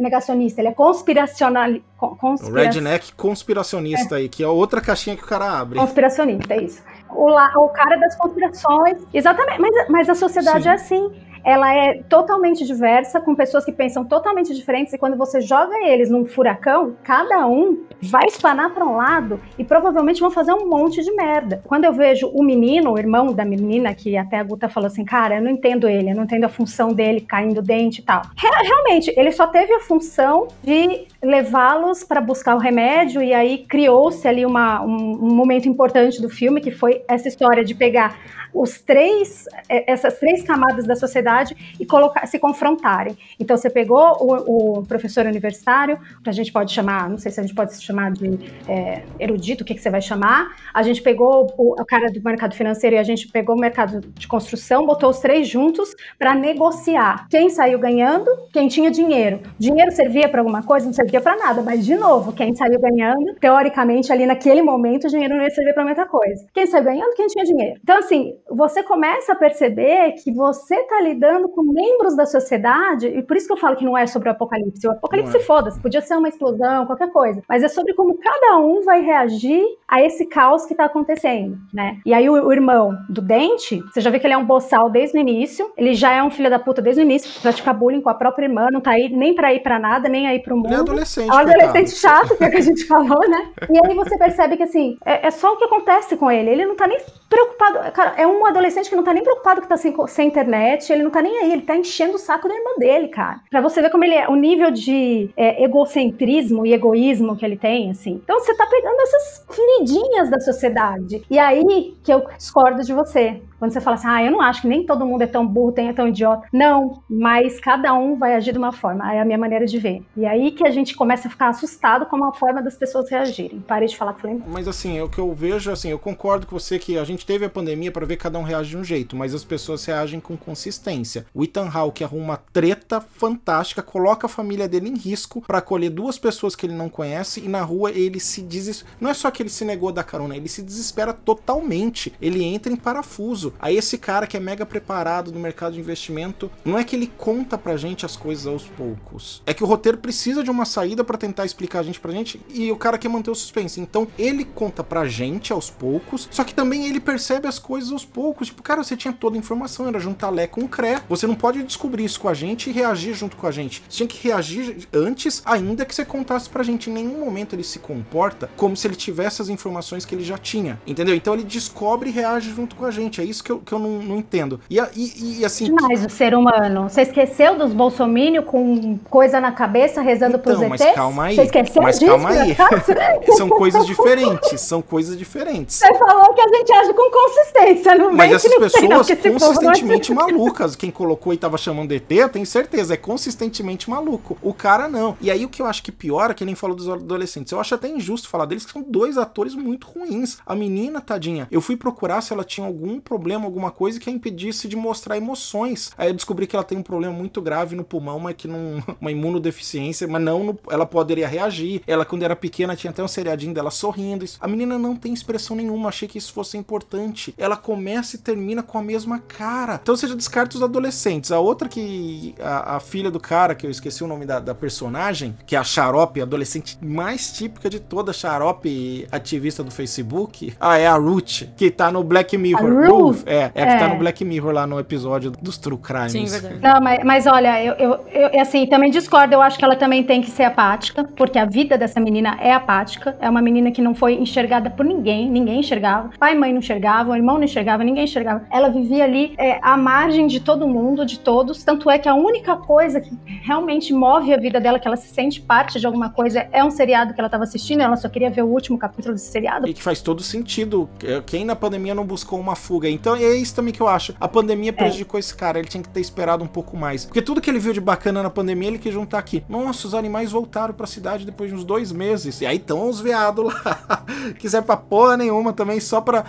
negacionista, ele é conspiracional. Conspira... Redneck conspiracionista é. aí, que é outra caixinha que o cara abre. Conspiracionista, é isso. O, la, o cara das conspirações. Exatamente, mas, mas a sociedade Sim. é assim ela é totalmente diversa, com pessoas que pensam totalmente diferentes, e quando você joga eles num furacão, cada um vai espanar para um lado e provavelmente vão fazer um monte de merda. Quando eu vejo o menino, o irmão da menina, que até a Guta falou assim, cara, eu não entendo ele, eu não entendo a função dele caindo dente e tal. Realmente, ele só teve a função de levá-los para buscar o remédio e aí criou-se ali uma, um, um momento importante do filme que foi essa história de pegar os três, é, essas três camadas da sociedade e colocar, se confrontarem. Então você pegou o, o professor universitário, que a gente pode chamar, não sei se a gente pode chamar de é, erudito, o que, que você vai chamar. A gente pegou o, o, cara do mercado financeiro e a gente pegou o mercado de construção, botou os três juntos para negociar. Quem saiu ganhando, quem tinha dinheiro. Dinheiro servia para alguma coisa? Não servia para nada, mas de novo, quem saiu ganhando, teoricamente ali naquele momento o dinheiro não ia servir para muita coisa. Quem saiu ganhando, quem tinha dinheiro. Então assim, você começa a perceber que você está lidando com membros da sociedade, e por isso que eu falo que não é sobre o apocalipse. O apocalipse, é. foda-se, podia ser uma explosão, qualquer coisa. Mas é sobre como cada um vai reagir a esse caos que está acontecendo, né? E aí o, o, irmão do dente, você já vê que ele é um boçal desde o início, ele já é um filho da puta desde o início, pratica bullying com a própria irmã, não tá aí nem pra ir pra nada, nem aí pro mundo. Ele é adolescente. É um adolescente chato, que é o que a gente falou, né? E aí você percebe que, assim, é, é só o que acontece com ele. Ele não tá nem preocupado. Cara, é um adolescente que não tá nem preocupado que tá sem, sem internet, ele não tá nem aí, ele tá enchendo o saco da irmã dele, cara. Pra você ver como ele é, o nível de é, egocentrismo e egoísmo que ele tem, assim. Então você tá pegando essas excluidinhas da sociedade. E aí que eu discordo de você. Quando você fala assim, ah, eu não acho que nem todo mundo é tão burro, tem, é tão idiota. Não, mas cada um vai agir de uma forma. É a minha maneira de ver. E aí que a gente começa a ficar assustado com a forma das pessoas reagirem. Parei de falar que falei. Mas assim, o que eu vejo, assim, eu concordo com você que a gente teve a pandemia para ver cada um reage de um jeito, mas as pessoas reagem com consistência. O Ethan Hawke arruma uma treta fantástica, coloca a família dele em risco para acolher duas pessoas que ele não conhece e na rua ele se desespera. Não é só que ele se negou da carona, ele se desespera totalmente. Ele entra em parafuso. Aí esse cara que é mega preparado no mercado de investimento, não é que ele conta pra gente as coisas aos poucos. É que o roteiro precisa de uma saída para tentar explicar a gente pra gente e o cara quer manter o suspense. Então ele conta pra gente aos poucos, só que também ele percebe as coisas aos poucos. Tipo, cara, você tinha toda a informação, era juntar Lé com Cré. Você não pode descobrir isso com a gente e reagir junto com a gente. Você tinha que reagir antes, ainda que você contasse pra gente. Em nenhum momento ele se comporta como se ele tivesse as informações que ele já tinha. Entendeu? Então ele descobre e reage junto com a gente. É isso que eu, que eu não, não entendo. E, e, e assim. Demais o ser humano. Você esqueceu dos bolsomínio com coisa na cabeça rezando então, pros mas ETs? calma aí. Você esqueceu mas disso? calma aí. são coisas diferentes. São coisas diferentes. Você falou que a gente age com consistência, não Mas essas pessoas consistentemente malucas. Quem colocou e tava chamando ET, eu tenho certeza, é consistentemente maluco. O cara não. E aí o que eu acho que piora, que nem falou dos adolescentes, eu acho até injusto falar deles, que são dois atores muito ruins. A menina, tadinha, eu fui procurar se ela tinha algum problema, alguma coisa que a impedisse de mostrar emoções. Aí eu descobri que ela tem um problema muito grave no pulmão, mas que não. uma imunodeficiência, mas não no, ela poderia reagir. Ela, quando era pequena, tinha até um seriadinho dela sorrindo. A menina não tem expressão nenhuma, achei que isso fosse importante. Ela começa e termina com a mesma cara. Então você já descarta os adolescentes. A outra que. A, a filha do cara, que eu esqueci o nome da, da personagem, que é a Xarope, a adolescente mais típica de toda Xarope ativista do Facebook. Ah, é a Ruth, que tá no Black Mirror. Ruth? É, é, é, que tá no Black Mirror lá no episódio dos True Crimes. Sim, verdade. Não, mas, mas olha, eu, eu, eu, assim, também discordo. Eu acho que ela também tem que ser apática, porque a vida dessa menina é apática. É uma menina que não foi enxergada por ninguém, ninguém enxergava. Pai e mãe não enxergavam, o irmão não enxergava, ninguém enxergava. Ela vivia ali é, à margem de todo mundo, de todos. Tanto é que a única coisa que realmente move a vida dela, que ela se sente parte de alguma coisa, é um seriado que ela estava assistindo. Ela só queria ver o último capítulo desse seriado. E que faz todo sentido. Quem na pandemia não buscou uma fuga? Então é isso também que eu acho. A pandemia é. prejudicou é. esse cara. Ele tinha que ter esperado um pouco mais. Porque tudo que ele viu de bacana na pandemia, ele quis juntar aqui. Nossa, os animais voltaram pra cidade depois de uns dois meses. E aí estão os veados lá. Quiser pra porra nenhuma também, só pra,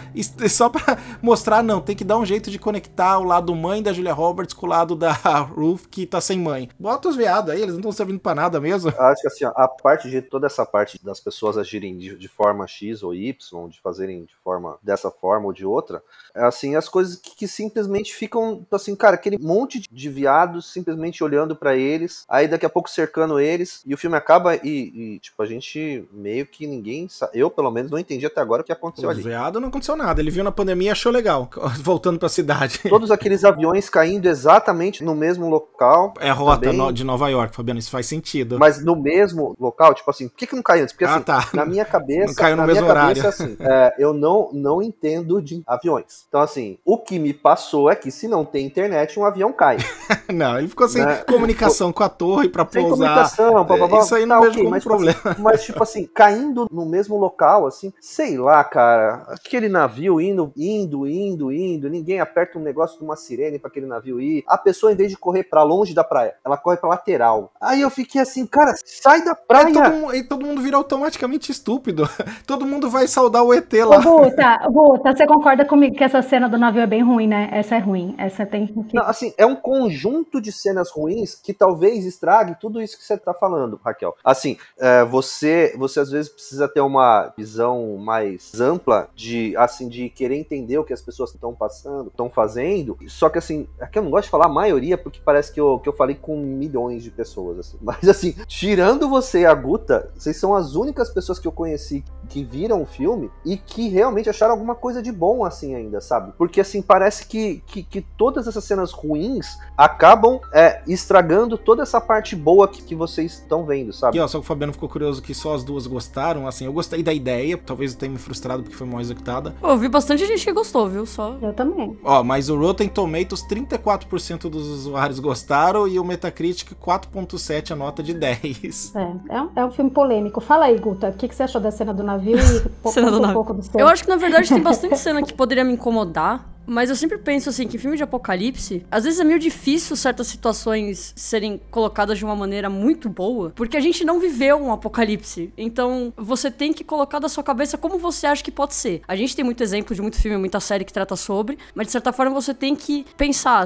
só pra mostrar, não, tem que dar um jeito de conectar o lado mãe da Julia Roberts com o lado da Ruth, que tá sem mãe. Bota os veados aí, eles não estão servindo pra nada mesmo. Acho que assim, a parte de toda essa parte das pessoas agirem de, de forma X ou Y, de fazerem de forma dessa forma ou de outra, é assim, as coisas que, que simplesmente ficam assim, cara, aquele monte de viados simplesmente olhando para eles, aí daqui a pouco cercando eles, e o filme acaba e, e, tipo, a gente meio que ninguém, eu pelo menos não entendi até agora o que aconteceu o ali. O veado não aconteceu nada, ele viu na pandemia e achou legal, voltando pra cidade. Todos aqueles aviões caindo exatamente no mesmo local. É a rota no, de Nova York, Fabiano, isso faz sentido. Mas no mesmo local, tipo assim, por que, que não caiu antes? Porque ah, assim, tá. na minha cabeça, não caiu no mesmo horário. Cabeça, assim, é, eu não, não entendo de aviões. Então, assim, o que me passou é que se não tem internet, um avião cai. não, ele ficou sem né? comunicação com a torre pra sem pousar. Comunicação, blá, blá, blá. Isso aí não tá, vejo okay, como mas, tipo problema. Assim, mas, tipo assim, caindo no mesmo local, assim, sei lá, cara, aquele navio indo, indo, indo, indo, ninguém aperta um negócio de uma sirene para aquele navio ir. A pessoa, em vez de correr para longe da praia, ela corre pra lateral. Aí eu fiquei assim, cara, sai da praia. todo, e todo mundo vira automaticamente estúpido. todo mundo vai saudar o ET lá. Ô, Buta, você concorda comigo que essa cena do navio é bem ruim, né? Essa é ruim. Essa tem que. Não, assim, é um conjunto de cenas ruins que talvez estrague tudo isso que você tá falando, Raquel. Assim, é, você, você às vezes precisa ter uma visão mais ampla de, assim, de querer entender o que as pessoas estão passando, estão fazendo. Só que assim, aqui eu não gosto de falar a maioria, porque parece que eu, que eu falei com milhões de pessoas, assim. Mas assim, tirando você e a Guta, vocês são as únicas pessoas que eu conheci que viram o filme e que realmente acharam alguma coisa de bom, assim, ainda, sabe? Porque assim, parece que, que, que todas essas cenas ruins acabam é, estragando toda essa parte boa que, que vocês estão vendo, sabe? E ó, só que o Fabiano ficou curioso que só as duas gostaram, assim, eu gostei da ideia, talvez eu tenha me frustrado porque foi mal executada. Eu vi bastante gente que gostou, viu? Só. Eu também. Ó, mas o Rotten Tomatoes, 34% dos usuários gostaram e o Metacritic, 4.7 a nota de 10. É, é um, é um filme polêmico. Fala aí, Guta, o que, que você achou da cena do navio po- Cena do um navio. pouco do seu. Eu acho que na verdade tem bastante cena que poderia me incomodar. Mas eu sempre penso assim, que filme de apocalipse, às vezes é meio difícil certas situações serem colocadas de uma maneira muito boa, porque a gente não viveu um apocalipse. Então, você tem que colocar da sua cabeça como você acha que pode ser. A gente tem muito exemplo de muito filme, muita série que trata sobre, mas de certa forma você tem que pensar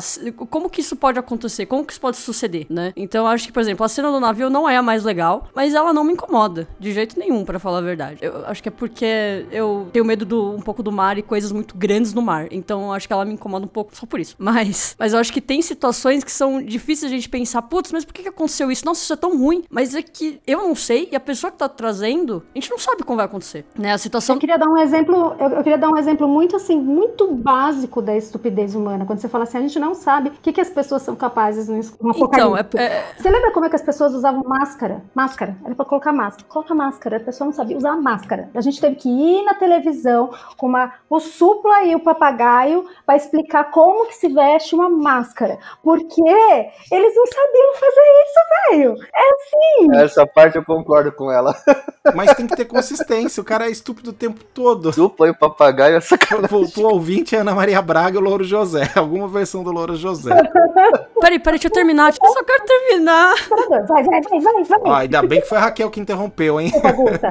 como que isso pode acontecer, como que isso pode suceder, né? Então, eu acho que, por exemplo, a cena do navio não é a mais legal, mas ela não me incomoda de jeito nenhum, pra falar a verdade. Eu acho que é porque eu tenho medo do, um pouco do mar e coisas muito grandes no mar. Então, eu acho que ela me incomoda um pouco só por isso. Mas, mas eu acho que tem situações que são difíceis a gente pensar, putz, mas por que, que aconteceu isso? Nossa, isso é tão ruim. Mas é que eu não sei e a pessoa que tá trazendo, a gente não sabe como vai acontecer. Né? A situação. Eu queria dar um exemplo, eu, eu queria dar um exemplo muito assim, muito básico da estupidez humana. Quando você fala assim, a gente não sabe o que, que as pessoas são capazes no, Então, é, é- Você lembra como é que as pessoas usavam máscara? Máscara. Era pra colocar máscara. Coloca máscara. A pessoa não sabia usar máscara. A gente teve que ir na televisão com uma, o supla e o papagaio para explicar como que se veste uma máscara. Porque eles não sabiam fazer isso, velho. É assim. Essa parte eu concordo com ela. Mas tem que ter consistência. O cara é estúpido o tempo todo. Tu põe o papagaio, é sacanagem. Voltou ao ouvinte é Ana Maria Braga e o Louro José. Alguma versão do Louro José. Peraí, peraí, deixa eu terminar. Eu só quero terminar. Vai, vai, vai, vai, vai. Ó, ainda bem que foi a Raquel que interrompeu, hein?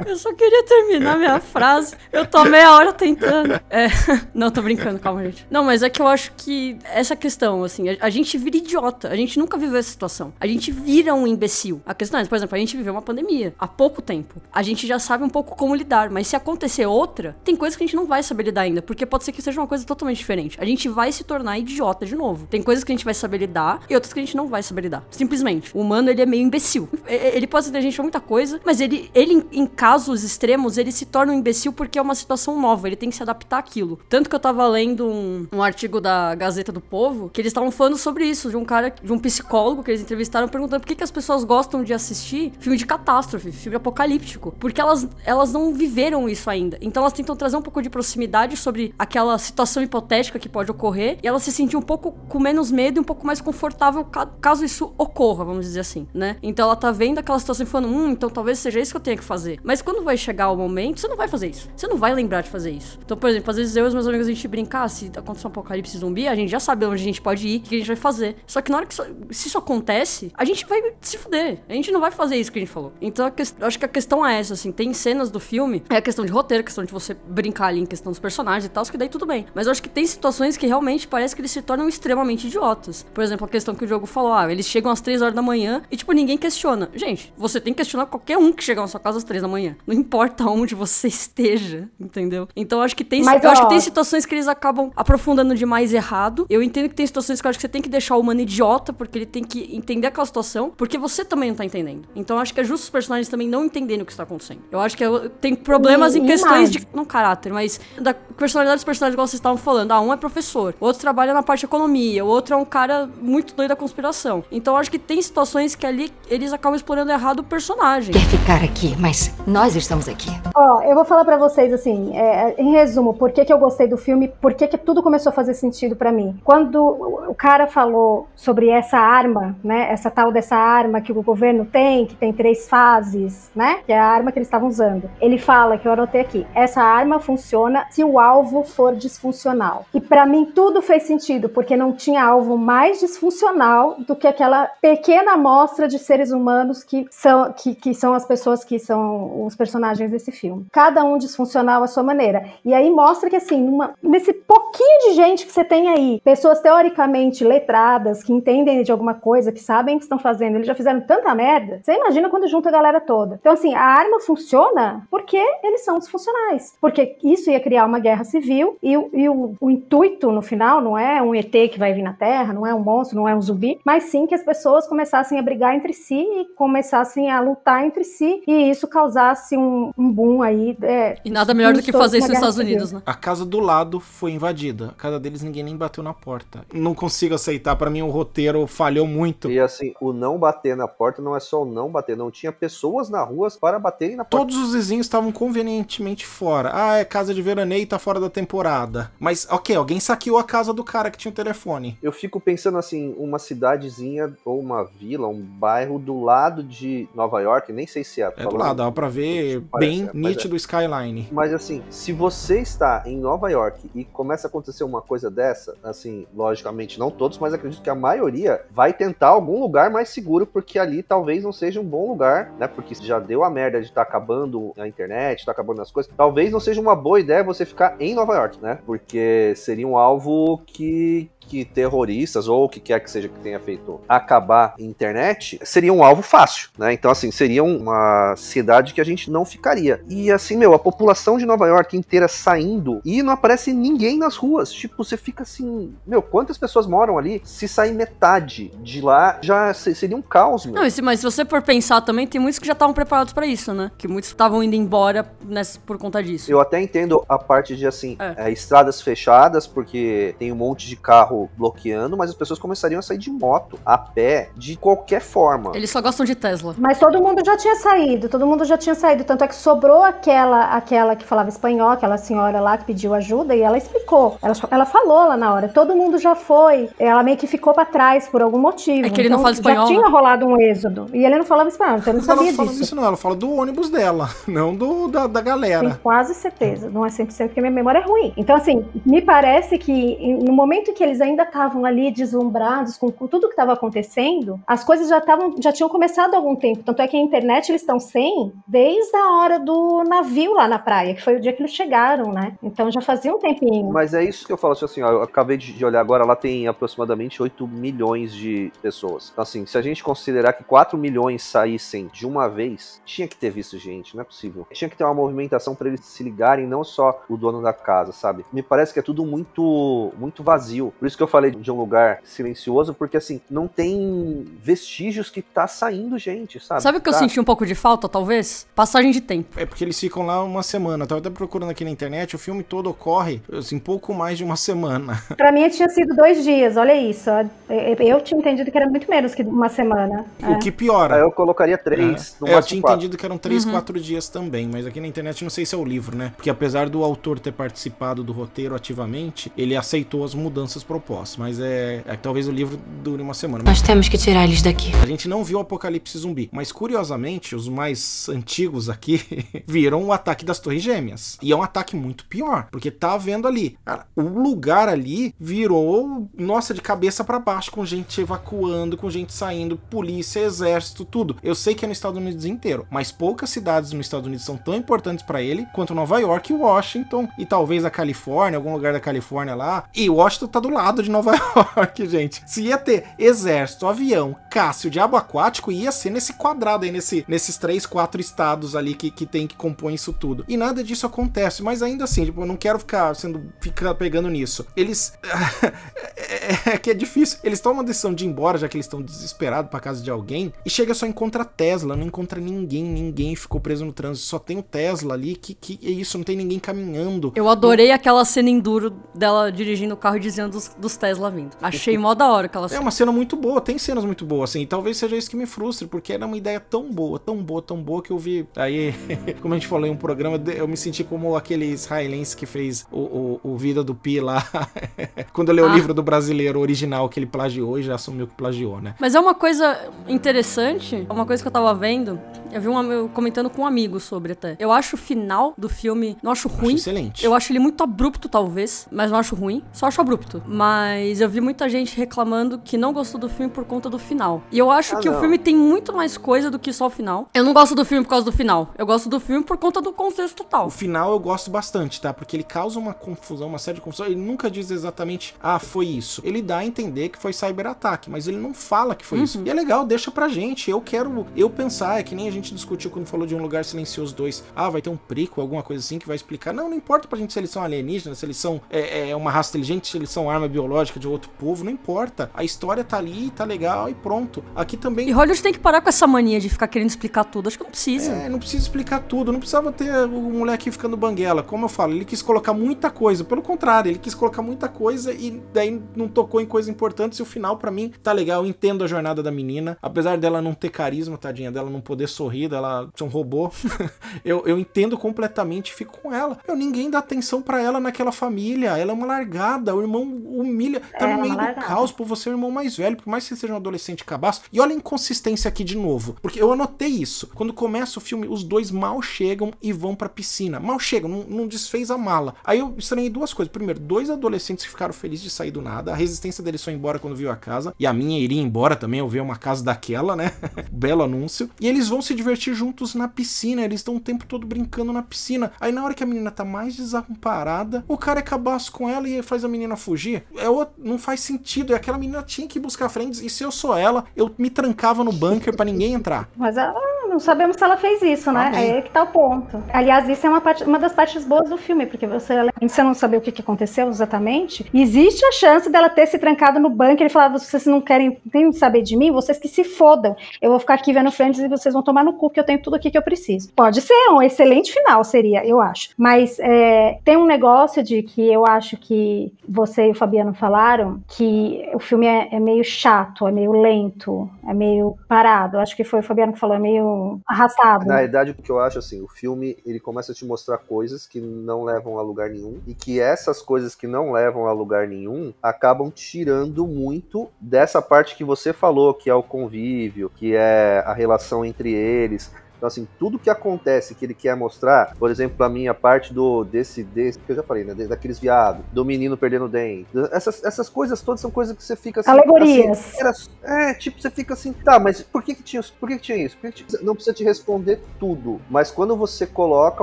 Eu só queria terminar minha frase. Eu tô meia hora tentando. É, não, tô brincando, calma, gente. Não, mas é que eu acho que essa questão, assim, a, a gente vira idiota. A gente nunca viveu essa situação. A gente vira um imbecil. A questão é, por exemplo, a gente viveu uma pandemia há pouco tempo. A gente já sabe um pouco como lidar, mas se acontecer outra, tem coisas que a gente não vai saber lidar ainda, porque pode ser que seja uma coisa totalmente diferente. A gente vai se tornar idiota de novo. Tem coisas que a gente vai saber lidar e outras que a gente não vai saber lidar. Simplesmente. O humano, ele é meio imbecil. Ele pode ser inteligente pra muita coisa, mas ele, ele em casos extremos, ele se torna um imbecil porque é uma situação nova. Ele tem que se adaptar àquilo. Tanto que eu tava lendo um, um artigo da Gazeta do Povo, que eles estavam falando sobre isso, de um cara, de um psicólogo que eles entrevistaram, perguntando por que, que as pessoas gostam de assistir filme de catástrofe, filme apocalíptico. Porque elas, elas não viveram isso ainda. Então elas tentam trazer um pouco de proximidade sobre aquela situação hipotética que pode ocorrer e elas se sentir um pouco com menos medo e um pouco mais confortável ca- caso isso ocorra, vamos dizer assim, né? Então ela tá vendo aquela situação e falando, hum, então talvez seja isso que eu tenha que fazer. Mas quando vai chegar o momento, você não vai fazer isso. Você não vai lembrar de fazer isso. Então, por exemplo, às vezes eu e os meus amigos a gente brincar, ah, se acontecer um apocalipse zumbi, a gente já sabe onde a gente pode ir, o que a gente vai fazer. Só que na hora que isso, se isso acontece, a gente vai se fuder. A gente não vai fazer isso que a gente falou. Então, eu acho que a questão é essa, assim, tem cenas do filme, é a questão de roteiro, a questão de você brincar ali em questão dos personagens e tal, que daí tudo bem. Mas eu acho que tem situações que realmente parece que eles se tornam extremamente idiotas. Por exemplo, a questão que o Diogo falou, ah, eles chegam às três horas da manhã e, tipo, ninguém questiona. Gente, você tem que questionar qualquer um que chega na sua casa às três da manhã. Não importa onde você esteja, entendeu? Então eu acho que tem, Mas, eu acho ó, que tem situações que eles acabam aprofundando demais errado. Eu entendo que tem situações que eu acho que você tem que deixar o humano idiota, porque ele tem que entender aquela situação, porque você também não tá entendendo. Então eu acho que é justo os personagens também não entenderem o que está acontecendo. Eu acho que eu- tem problemas E- em questões de. Não caráter, mas da personalidade dos personagens, igual vocês estavam falando. Ah, um é professor, o outro trabalha na parte de economia, o outro é um cara muito doido da conspiração. Então eu acho que tem situações que ali eles acabam explorando errado o personagem. Quer ficar aqui, mas nós estamos aqui. Ó, eu vou falar pra vocês assim, é, em resumo, por que, que eu gostei do filme, por que, que tudo começou a fazer sentido pra mim. Quando o cara falou sobre essa arma, né, essa tal dessa arma que o governo tem, que tem três fases, né, que é a arma que eles estavam usando. Ele fala, que eu anotei aqui, essa arma funciona se o alvo for disfuncional. E pra mim tudo fez sentido, porque não tinha alvo mais disfuncional do que aquela pequena amostra de seres humanos que são, que, que são as pessoas que são os personagens desse filme. Cada um disfuncional à sua maneira. E aí mostra que, assim, nesse pouquinho de gente que você tem aí, pessoas teoricamente letradas, que entendem de alguma coisa, que sabem o que estão fazendo, eles já fizeram tanta merda. Você imagina quando junta a galera toda. Então, assim, a arma funciona porque eles são disfuncionais. Porque isso ia criar uma guerra civil e, o- e o, o intuito no final não é um ET que vai vir na Terra, não é um monstro, não é um zumbi, mas sim que as pessoas começassem a brigar entre si e começassem a lutar entre si e isso causasse um, um boom aí. é, E nada melhor do que fazer isso nos Estados civil. Unidos, né? A casa do lado foi invadida A casa deles ninguém nem bateu na porta. Não consigo aceitar, para mim o roteiro falhou muito. E assim, o não bater na porta não é só o não bater, não tinha pessoas na rua para baterem na porta. Todos os vizinhos estavam convenientemente fora. Ah, é casa de veraneio, tá fora da temporada. Mas, ok, alguém saqueou a casa do cara que tinha o telefone. Eu fico pensando assim, uma cidadezinha ou uma vila, um bairro do lado de Nova York, nem sei se é. É do lado, dá pra ver bem Parece, mas nítido o skyline. Mas assim, se você está em Nova York e começa a acontecer uma coisa dessa, assim, logicamente não todos, mas acredito que a maioria vai tentar algum lugar mais seguro, porque ali talvez não seja um bom lugar, né? Porque já deu a merda de estar acabando a internet, tá acabando as coisas. Talvez não seja uma boa ideia você ficar em Nova York, né? Porque seria um alvo que que terroristas ou o que quer que seja que tenha feito acabar a internet seria um alvo fácil, né? Então, assim, seria uma cidade que a gente não ficaria. E, assim, meu, a população de Nova York inteira saindo e não aparece ninguém nas ruas. Tipo, você fica assim, meu, quantas pessoas moram ali? Se sair metade de lá, já se- seria um caos, meu. Não, esse- mas se você for pensar também, tem muitos que já estavam preparados pra isso, né? Que muitos estavam indo embora nessa, por conta disso. Eu até entendo a parte de assim, É. é, estradas fechadas, porque tem um monte de carro bloqueando, mas as pessoas começariam a sair de moto, a pé, de qualquer forma. Eles só gostam de Tesla. Mas todo mundo já tinha saído, todo mundo já tinha saído. Tanto é que sobrou aquela, aquela que falava espanhol, aquela senhora lá que pediu ajuda, e ela explicou. Ela, ela falou lá na hora, todo mundo já foi. Ela meio que ficou pra trás por algum motivo. É que ele não fala espanhol, Já né? tinha rolado um êxodo. E ele não falava espanhol, então eu não Mas ela sabia não fala disso. não. Ela fala do ônibus dela, não do da, da Tenho galera. quase certeza, não é 100% porque minha memória é ruim. Então, assim, me parece que no momento que eles ainda estavam ali deslumbrados com tudo que estava acontecendo, as coisas já estavam, já tinham começado há algum tempo. Tanto é que a internet eles estão sem desde a hora do navio lá na praia, que foi o dia que eles chegaram, né? Então já fazia um tempinho. Mas é isso que eu falo, assim, ó, eu acabei de olhar agora, lá tem aproximadamente 8 milhões de pessoas. Então, assim, se a gente considerar que 4 milhões saíssem de uma vez, tinha que ter visto gente, não é possível. Tinha que ter uma movimentação para eles se ligarem, não só o dono da casa, sabe? Me parece que é tudo muito muito vazio. Por isso que eu falei de um lugar silencioso, porque assim, não tem vestígios que tá saindo gente, sabe? Sabe o que eu Tá- senti um pouco de falta, talvez? Passagem de tempo. É porque eles ficam lá uma semana. Eu tava até procurando aqui na internet, o filme todo ocorre, assim, pouco mais de uma semana. Pra mim tinha sido dois dias, olha isso. Eu- tinha entendido que era muito menos que uma semana. É. O que piora. Eu colocaria três, no É, eu tinha quatro. entendido que eram três, Uhum. quatro dias também, mas aqui na internet não sei se é o livro, né? Porque apesar do autor ter participado do roteiro ativamente, ele aceitou as mudanças propostas, mas é, é que talvez o livro dure uma semana. Nós temos que tirar eles daqui. A gente não viu o Apocalipse Zumbi, mas curiosamente, os mais antigos aqui viram o ataque das Torres Gêmeas. E é um ataque muito pior, porque tá vendo ali. Cara, o lugar ali virou, nossa, de cabeça pra baixo, com gente evacuando, com gente saindo, polícia, exército, tudo. Eu sei que é nos Estados Unidos inteiro, mas poucas cidades nos Estados Unidos são tão importantes pra ele quanto Nova York e Washington, e talvez a Califórnia, algum lugar da Califórnia lá. E Washington tá do lado de Nova York, gente. Se ia ter exército, avião, Cássio, diabo aquático, ia ser nesse quadrado aí, nesse, nesses três, quatro estados ali que, que tem que compõem isso tudo. E nada disso acontece, mas ainda assim, tipo, eu não quero ficar sendo ficar pegando nisso. Eles é, é que é difícil. Eles tomam a decisão de ir embora, já que eles estão desesperados pra casa de alguém, e chega só encontra a Tesla, não encontra ninguém, ninguém ficou preso no trânsito, só tem o Tesla ali, que, que é isso, não tem ninguém caminhando. Eu adorei aquela cena enduro dela dirigindo o carro e dizendo dos, dos Tesla vindo. Achei mó da hora aquela É cena. uma cena muito boa, tem cenas muito boas, assim, e talvez seja isso que me frustre, porque era uma ideia tão boa, tão boa, tão boa que eu vi. Aí, como a gente falou em um programa, eu me senti como aquele israelense que fez o, o, o Vida do Pi lá, quando leu o Ah. livro do brasileiro original que ele plagiou e já assumiu que plagiou, né? Mas é uma coisa interessante, é uma coisa que eu tava vendo, eu vi um amigo comentando com um amigo sobre até. Eu acho o final do filme, não acho Acho ruim. excelente. Eu acho ele muito abrupto, talvez, mas não acho ruim. Só acho abrupto. Mas eu vi muita gente reclamando que não gostou do filme por conta do final. E eu acho Ah, que o não. filme tem muito mais coisa do que só o final. Eu não gosto do filme por causa do final. Eu gosto do filme por conta do contexto total. O final eu gosto bastante, tá? Porque ele causa uma confusão, uma de confusão. Ele nunca diz exatamente, ah, foi isso. isso. Ele dá a entender que foi cyberataque, mas ele não fala que foi uhum. isso. E é legal, deixa pra gente. Eu quero eu pensar, é que nem a gente discutiu quando falou de um lugar silencioso 2. Ah, vai ter um prico, alguma coisa assim que vai explicar. Não, não importa pra gente se eles são alienígenas, se eles são é, é uma raça inteligente, se eles são arma biológica de outro povo, não importa. A história tá ali, tá legal e pronto. Aqui também. E Hollywood tem que parar com essa mania de ficar querendo explicar tudo. Acho que não precisa. É, não precisa explicar tudo. Não precisava ter o moleque ficando banguela. Como eu falo, ele quis colocar muita coisa. Pelo contrário, ele quis colocar muita coisa e daí não tocou em coisas importantes. E o final, para mim, tá legal. Eu entendo a jornada da menina. Apesar dela não ter carisma, tadinha, dela não poder sorrir, dela ser um robô. eu, eu entendo completamente e fico com ela. Eu, ninguém dá atenção para ela naquela família. Ela é uma largada. O irmão humilha. Tá é no meio do caos por você é o irmão mais velho. Por mais que você seja um adolescente cabaço. E olha a inconsistência aqui de novo. Porque eu anotei isso. Quando começa o filme, os dois mal chegam e vão pra piscina. Mal chegam, não, não desfez a mala. Aí eu estranhei duas coisas. Primeiro, dois adolescentes que ficaram felizes de sair do nada. A resistência deles foi embora quando viu a casa. E a minha iria embora também. Eu vi uma casa daquela, né? Belo anúncio. E eles vão se divertir juntos na piscina. Eles estão o tempo todo brincando na piscina. Aí na hora que a menina tá mais desamparada, o cara é cabaço com ela e faz a menina fugir. É outro, não faz sentido. E aquela menina tinha que buscar frentes. E se eu sou ela, eu me trancava no bunker para ninguém entrar. Mas ela não sabemos se ela fez isso, né? Amém. Aí é que tá o ponto. Aliás, isso é uma, parte, uma das partes boas do filme, porque você, além de você não saber o que, que aconteceu exatamente, existe a chance dela ter se trancado no bunker e falar: vocês não querem nem saber de mim, vocês que se fodam. Eu vou ficar aqui vendo Friends e vocês vão tomar no cu que eu tenho tudo aqui que eu preciso. Pode ser um excelente final, seria, eu acho. Mas é, tem um negócio de que eu acho que você e o Fabiano falaram que o filme é, é meio chato, é meio lento, é meio parado. Acho que foi o Fabiano que falou, é meio arrastado. Na verdade, o que eu acho assim, o filme ele começa a te mostrar coisas que não levam a lugar nenhum e que essas coisas que não levam a lugar nenhum acabam tirando muito dessa parte que você falou, que é o convívio, que é a relação entre eles então, assim, tudo que acontece que ele quer mostrar, por exemplo, a minha parte do desse, desse que eu já falei, né? Daqueles viados, do menino perdendo dente. Essas, essas coisas todas são coisas que você fica assim. Alegorias. Assim, era, é, tipo, você fica assim, tá, mas por que, que tinha Por que, que tinha isso? Que tinha, não precisa te responder tudo. Mas quando você coloca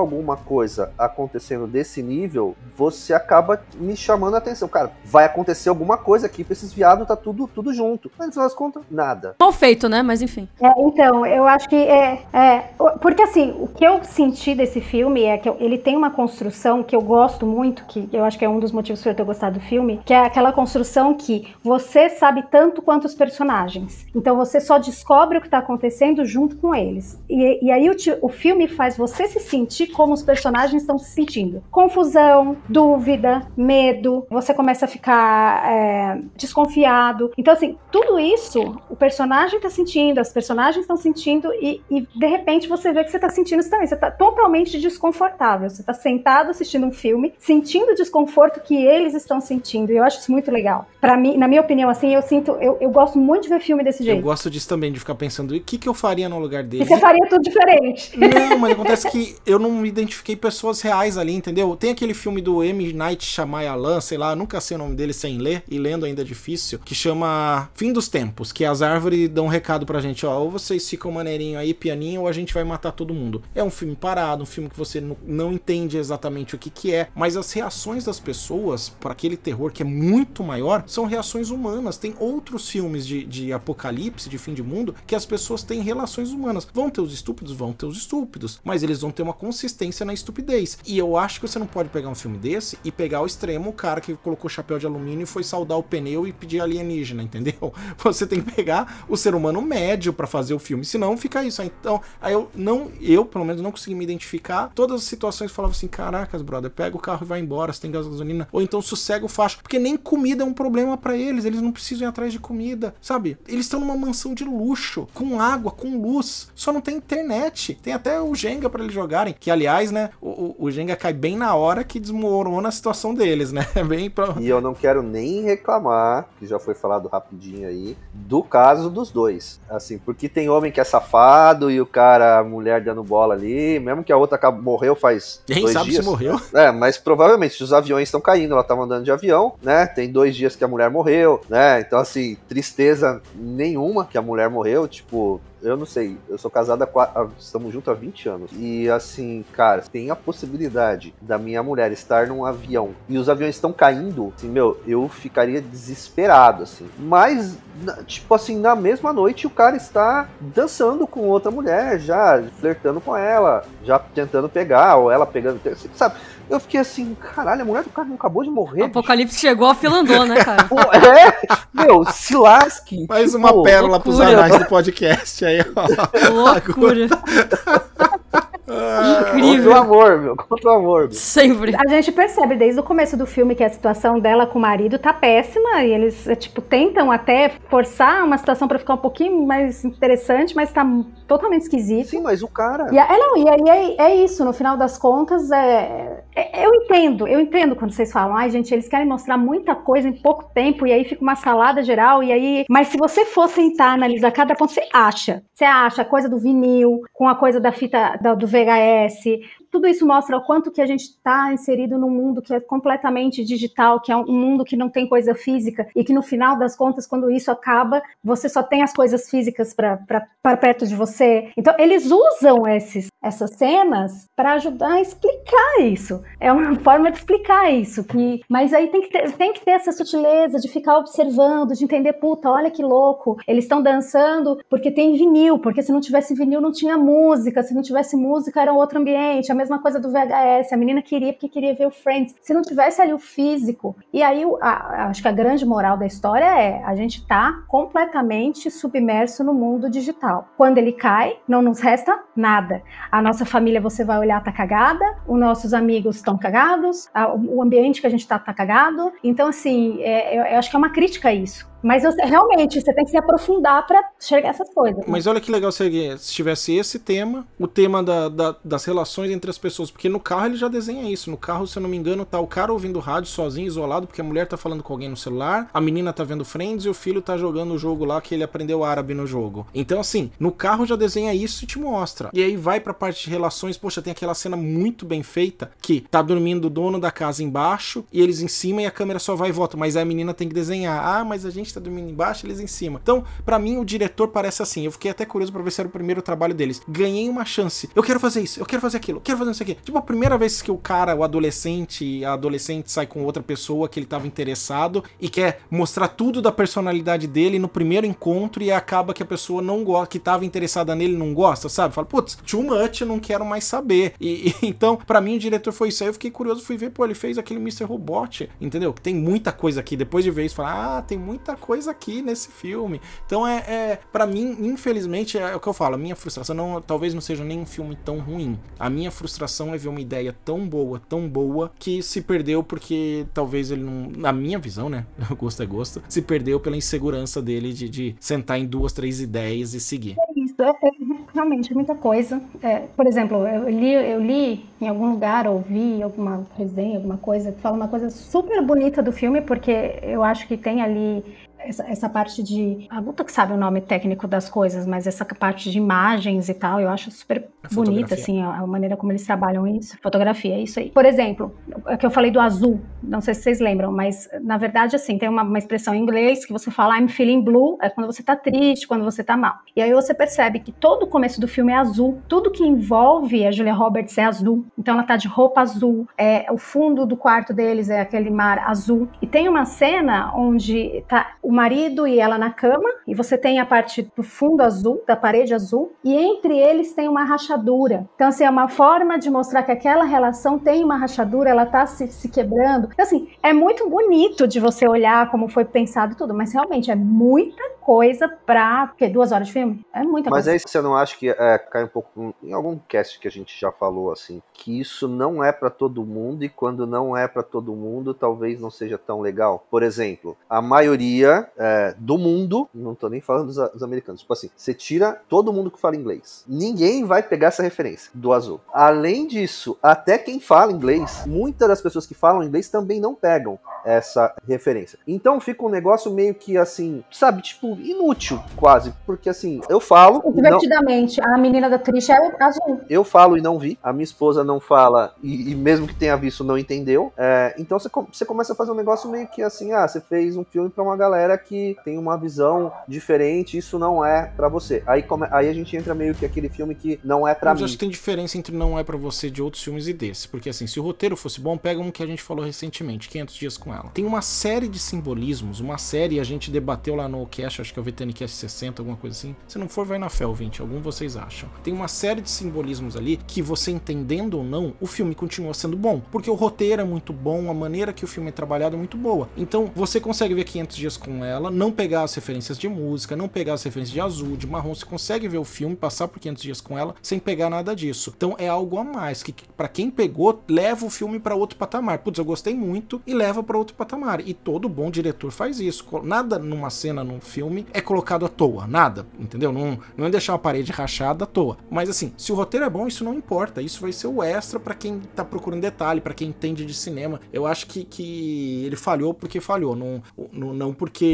alguma coisa acontecendo desse nível, você acaba me chamando a atenção. Cara, vai acontecer alguma coisa aqui pra esses viados, tá tudo, tudo junto. Mas no final das contas, nada. Mal feito, né? Mas enfim. É, então, eu acho que é, é porque assim, o que eu senti desse filme é que ele tem uma construção que eu gosto muito, que eu acho que é um dos motivos por eu ter gostado do filme, que é aquela construção que você sabe tanto quanto os personagens. Então você só descobre o que está acontecendo junto com eles. E, e aí o, o filme faz você se sentir como os personagens estão se sentindo. Confusão, dúvida, medo, você começa a ficar é, desconfiado. Então, assim, tudo isso o personagem está sentindo, as personagens estão sentindo, e, e de repente você vê que você tá sentindo isso também. Você tá totalmente desconfortável. Você tá sentado assistindo um filme, sentindo o desconforto que eles estão sentindo. E eu acho isso muito legal. Para mim, na minha opinião, assim, eu sinto. Eu, eu gosto muito de ver filme desse jeito. Eu gosto disso também, de ficar pensando, o que, que eu faria no lugar deles? E você faria tudo diferente. Não, mas acontece que eu não identifiquei pessoas reais ali, entendeu? Tem aquele filme do M. Night Shyamalan, sei lá, nunca sei o nome dele sem ler, e lendo ainda é difícil, que chama Fim dos Tempos, que as árvores dão um recado pra gente, ó, ou vocês ficam maneirinho aí, pianinho, ou a gente vai matar todo mundo. É um filme parado, um filme que você não entende exatamente o que, que é, mas as reações das pessoas para aquele terror que é muito maior são reações humanas. Tem outros filmes de, de apocalipse, de fim de mundo, que as pessoas têm relações humanas. Vão ter os estúpidos? Vão ter os estúpidos, mas eles vão ter uma consistência na estupidez. E eu acho que você não pode pegar um filme desse e pegar ao extremo o cara que colocou chapéu de alumínio e foi saudar o pneu e pedir alienígena, entendeu? Você tem que pegar o ser humano médio para fazer o filme, senão fica isso. Então, aí eu não, eu pelo menos não consegui me identificar. Todas as situações falavam assim: caracas, brother, pega o carro e vai embora, se tem gasolina. Ou então sossega o facho. Porque nem comida é um problema para eles, eles não precisam ir atrás de comida, sabe? Eles estão numa mansão de luxo, com água, com luz, só não tem internet. Tem até o Jenga para eles jogarem, que aliás, né, o, o Jenga cai bem na hora que desmorona a situação deles, né? bem pra... E eu não quero nem reclamar, que já foi falado rapidinho aí, do caso dos dois. Assim, porque tem homem que é safado e o cara, a mulher dando bola ali, mesmo que a outra morreu faz Quem dois sabe dias. se morreu. É, mas provavelmente os aviões estão caindo, ela tá andando de avião, né? Tem dois dias que a mulher morreu, né? Então, assim, tristeza nenhuma que a mulher morreu, tipo, eu não sei, eu sou casado há, há- estamos juntos há 20 anos. E assim, cara, tem a possibilidade da minha mulher estar num avião e os aviões estão caindo, assim, meu, eu ficaria desesperado, assim. Mas, tipo assim, na mesma noite o cara está dançando com outra mulher, já flertando com ela, já tentando pegar, ou ela pegando, sabe? Eu fiquei assim, caralho, a mulher do cara não acabou de morrer. O apocalipse chegou, a fila andou, né, cara? Pô, é, meu, se lasque. Mais tipo, uma pérola pros loucura. anais do podcast aí, ó. Loucura. Contra o Incrível. amor, meu, contra o amor. Meu. Sempre. A gente percebe desde o começo do filme que a situação dela com o marido tá péssima e eles, é, tipo, tentam até forçar uma situação pra ficar um pouquinho mais interessante, mas tá totalmente esquisito. Sim, mas o cara. E, é, não, e aí é, é isso, no final das contas, é, é- eu entendo, eu entendo quando vocês falam, ai gente, eles querem mostrar muita coisa em pouco tempo, e aí fica uma salada geral, e aí. Mas se você for sentar, analisar cada ponto, você acha. Você acha a coisa do vinil, com a coisa da fita da- do VHS. Tudo isso mostra o quanto que a gente está inserido num mundo que é completamente digital, que é um mundo que não tem coisa física, e que no final das contas, quando isso acaba, você só tem as coisas físicas para perto de você. Então, eles usam esses, essas cenas para ajudar a explicar isso. É uma forma de explicar isso. Que, mas aí tem que, ter, tem que ter essa sutileza de ficar observando, de entender, puta, olha que louco. Eles estão dançando porque tem vinil, porque se não tivesse vinil não tinha música, se não tivesse música era um outro ambiente. A mesma coisa do VHS. A menina queria porque queria ver o Friends. Se não tivesse ali o físico. E aí, a- acho que a grande moral da história é a gente tá completamente submerso no mundo digital. Quando ele cai, não nos resta nada. A nossa família, você vai olhar, tá cagada. Os nossos amigos estão cagados. a- o ambiente que a gente tá, tá cagado. Então, assim, é, eu, eu acho que é uma crítica a isso. Mas você- realmente, você tem que se aprofundar pra chegar a essas coisas. Mas olha que legal se se tivesse esse tema, o tema da- da- das relações entre as pessoas, porque no carro ele já desenha isso. No carro, se eu não me engano, tá o cara ouvindo rádio sozinho, isolado, porque a mulher tá falando com alguém no celular, a menina tá vendo Friends e o filho tá jogando o jogo lá que ele aprendeu árabe no jogo. Então, assim, no carro já desenha isso e te mostra. E aí vai pra parte de relações, poxa, tem aquela cena muito bem feita que tá dormindo o dono da casa embaixo e eles em cima e a câmera só vai e volta, mas aí a menina tem que desenhar. Ah, mas a gente tá dormindo embaixo, eles em cima. Então, pra mim o diretor parece assim. Eu fiquei até curioso pra ver se era o primeiro trabalho deles. Ganhei uma chance. Eu quero fazer isso, eu quero fazer aquilo, eu quero fazer isso aqui. Tipo, a primeira vez que o cara, o adolescente, a adolescente sai com outra pessoa que ele tava interessado e quer mostrar tudo da personalidade dele no primeiro encontro e acaba que a pessoa não gosta, que tava interessada nele não gosta, sabe? Fala, putz, too much, não quero mais saber. E, e- então, pra mim o diretor foi isso. Aí eu fiquei curioso, fui ver, pô, ele fez aquele Mr. Robot, entendeu? Tem muita coisa aqui. Depois de ver isso, falar, ah, tem muita coisa aqui nesse filme. Então é, é para mim, infelizmente, é o que eu falo, a minha frustração não, talvez não seja nem um filme tão ruim. A minha frustração é ver uma ideia tão boa, tão boa, que se perdeu porque talvez ele não, na minha visão, né? Gosto é gosto, se perdeu pela insegurança dele de, de sentar em duas, três ideias e seguir. Isso, é, é realmente muita coisa. É, por exemplo, eu li, eu li em algum lugar, ouvi alguma resenha, alguma coisa, que fala uma coisa super bonita do filme, porque eu acho que tem ali essa, essa parte de. A Guta que sabe o nome técnico das coisas, mas essa parte de imagens e tal, eu acho super bonita, assim, a, a maneira como eles trabalham isso. Fotografia, é isso aí. Por exemplo, é que eu falei do azul, não sei se vocês lembram, mas na verdade, assim, tem uma, uma expressão em inglês que você fala I'm feeling blue, é quando você tá triste, quando você tá mal. E aí você percebe que todo o começo do filme é azul, tudo que envolve a Julia Roberts é azul, então ela tá de roupa azul, é, o fundo do quarto deles é aquele mar azul. E tem uma cena onde tá o marido e ela na cama, e você tem a parte do fundo azul, da parede azul, e entre eles tem uma rachadura. Então, assim, é uma forma de mostrar que aquela relação tem uma rachadura, ela tá se, se quebrando. Então, assim, é muito bonito de você olhar como foi pensado e tudo, mas realmente é muita coisa pra. Porque duas horas de filme? É muita Mas coisa. aí você não acha que é, cai um pouco em algum cast que a gente já falou assim, que isso não é pra todo mundo e quando não é pra todo mundo, talvez não seja tão legal. Por exemplo, a maioria é, do mundo, não tô nem falando dos, dos americanos, tipo assim, você tira todo mundo que fala inglês. Ninguém vai pegar essa referência do azul. Além disso, até quem fala inglês, muitas das pessoas que falam inglês também não pegam essa referência. Então fica um negócio meio que assim, sabe, tipo, inútil quase, porque assim, eu falo. Não, Divertidamente, a menina da Trisha é azul. eu falo e não vi, a minha esposa não fala e, e mesmo que tenha visto não entendeu. É, então você, você começa a fazer um negócio meio que assim, ah, você fez um filme pra uma galera que tem uma visão diferente, isso não é pra você. Aí, come- aí a gente entra meio que aquele filme que não é pra Mas mim. acho que tem diferença entre não é pra você de outros filmes e desse. Porque assim, se o roteiro fosse bom, pega um que a gente falou recentemente, 500 dias com ela. Tem uma série de simbolismos, uma série a gente debateu lá no cast, acho que é o VTNcast 60, alguma coisa assim. Se não for, vai na fé, ouvinte, algum vocês acham. Tem uma série de simbolismos ali que você entendendo ou não, o filme continua sendo bom. Porque o roteiro é muito bom, a maneira que o filme é trabalhado é muito boa. Então você consegue ver 500 dias com ela, não pegar as referências de música, não pegar as referências de azul, de marrom, você consegue ver o filme, passar por 500 dias com ela sem pegar nada disso. Então é algo a mais que para quem pegou, leva o filme para outro patamar. Putz, eu gostei muito e leva para outro patamar. E todo bom diretor faz isso. Nada numa cena, num filme é colocado à toa, nada, entendeu? Não, não é deixar uma parede rachada à toa. Mas assim, se o roteiro é bom, isso não importa. Isso vai ser o extra para quem tá procurando detalhe, para quem entende de cinema. Eu acho que, que ele falhou porque falhou, não, não, não porque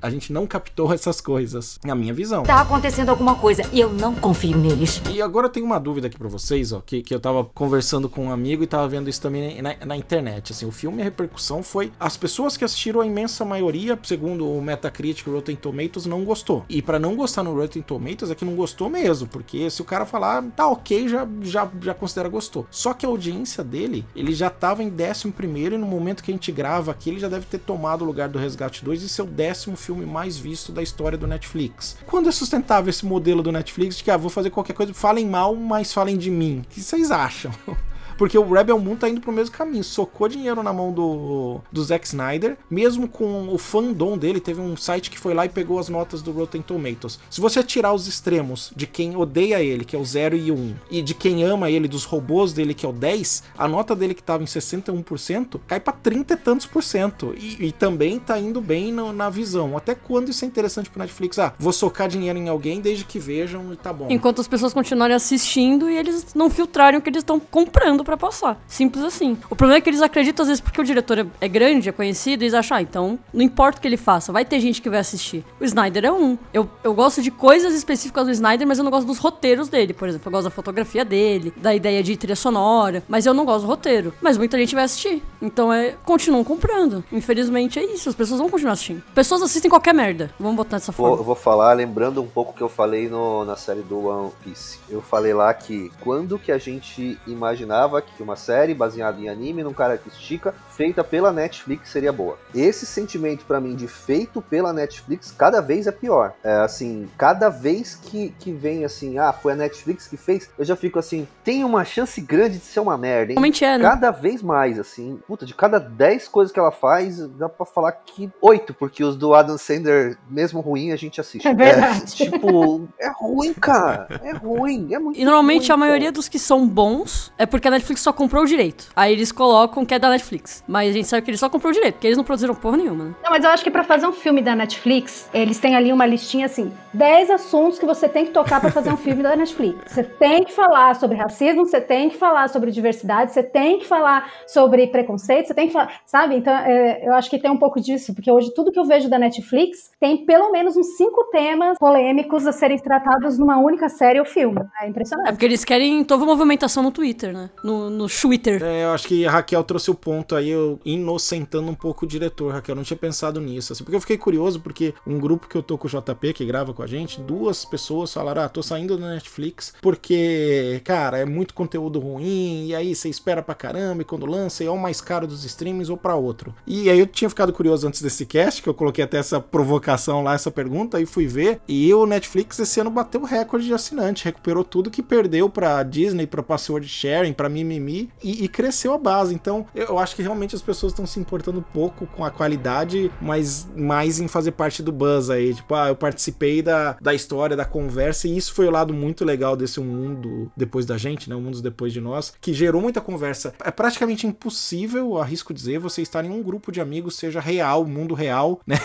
a gente não captou essas coisas. Na minha visão. Tá acontecendo alguma coisa e eu não confio neles. E agora eu tenho uma dúvida aqui pra vocês, ó, que, que eu tava conversando com um amigo e tava vendo isso também na, na internet. Assim, o filme, a repercussão foi as pessoas que assistiram, a imensa maioria, segundo o Metacritic o Rotten Tomatoes, não gostou. E pra não gostar no Rotten Tomatoes é que não gostou mesmo, porque se o cara falar tá ok, já, já, já considera gostou. Só que a audiência dele, ele já tava em décimo primeiro e no momento que a gente grava aqui, ele já deve ter tomado o lugar do Resgate 2 e ser o décimo filme mais visto da história do Netflix. Quando é sustentável esse modelo do Netflix de que, ah, vou fazer qualquer coisa, falem mal, mas falem de mim? O que vocês acham? Porque o Rebel Moon tá indo pro mesmo caminho. Socou dinheiro na mão do, do Zack Snyder, mesmo com o fandom dele. Teve um site que foi lá e pegou as notas do Rotten Tomatoes. Se você tirar os extremos de quem odeia ele, que é o 0 e o 1, e de quem ama ele, dos robôs dele, que é o 10, a nota dele que tava em 61% cai pra 30 e tantos por cento. E, e também tá indo bem na, na visão. Até quando isso é interessante pro Netflix? Ah, vou socar dinheiro em alguém desde que vejam e tá bom. Enquanto as pessoas continuarem assistindo e eles não filtrarem o que eles estão comprando pra passar. Simples assim. O problema é que eles acreditam, às vezes, porque o diretor é- é grande, é conhecido, e eles acham, ah, então não importa o que ele faça, vai ter gente que vai assistir. O Snyder é um. Eu, eu gosto de coisas específicas do Snyder, mas eu não gosto dos roteiros dele. Por exemplo, eu gosto da fotografia dele, da ideia de trilha sonora, mas eu não gosto do roteiro. Mas muita gente vai assistir. Então é. Continuam comprando. Infelizmente é isso, as pessoas vão continuar assistindo. Pessoas assistem qualquer merda. Vamos botar dessa Vou, forma. eu vou falar, lembrando um pouco que eu falei no- na série do One Piece. Eu falei lá que quando que a gente imaginava que uma série baseada em anime, num cara que estica, feita pela Netflix seria boa. Esse sentimento pra mim de feito pela Netflix cada vez é pior. É assim, cada vez que, que vem assim, ah, foi a Netflix que fez, eu já fico assim, tem uma chance grande de ser uma merda, hein? Realmente é, né? Cada vez mais, assim. Puta, de cada 10 coisas que ela faz, dá pra falar que 8, porque os do Adam Sandler, mesmo ruim, a gente assiste. É verdade. tipo, é ruim, cara. É ruim. É muito E normalmente ruim, a maioria cara. dos que são bons é porque a Netflix só comprou o direito. Aí eles colocam que é da Netflix. Mas a gente sabe que eles só comprou o direito, porque eles não produziram porra nenhuma, né? Não, mas eu acho que pra fazer um filme da Netflix, eles têm ali uma listinha assim: 10 assuntos que você tem que tocar pra fazer um filme da Netflix. Você tem que falar sobre racismo, você tem que falar sobre diversidade, você tem que falar sobre preconceito, você tem que falar. Sabe? Então, é, eu acho que tem um pouco disso, porque hoje tudo que eu vejo da Netflix tem pelo menos uns cinco temas polêmicos a serem tratados numa única série ou filme. É É impressionante. porque eles querem toda movimentação no Twitter, né? No, no Twitter. É, eu acho que a Raquel trouxe o ponto aí, eu inocentando um pouco o diretor, Raquel. Eu não tinha pensado nisso. Assim, porque eu fiquei curioso, porque um grupo que eu tô com o JP, que grava com a gente, duas pessoas falaram: Ah, tô saindo da Netflix porque, cara, é muito conteúdo ruim, e aí você espera pra caramba, e quando lança, é o mais caro dos streams ou pra outro. E aí eu tinha ficado curioso antes desse cast, que eu coloquei até essa provocação lá, essa pergunta, e fui ver. E o Netflix esse ano bateu o recorde de assinante, recuperou tudo que perdeu pra Disney, pra password sharing, pra Mimimi, e, e cresceu a base. Então eu, eu acho que realmente as pessoas estão se importando pouco com a qualidade, mas mais em fazer parte do buzz aí. Tipo, ah, eu participei da, da história, da conversa, e isso foi o lado muito legal desse mundo depois da gente, né? Um mundo depois de nós, que gerou muita conversa. É praticamente impossível, arrisco dizer, você estar em um grupo de amigos, seja real, mundo real, né?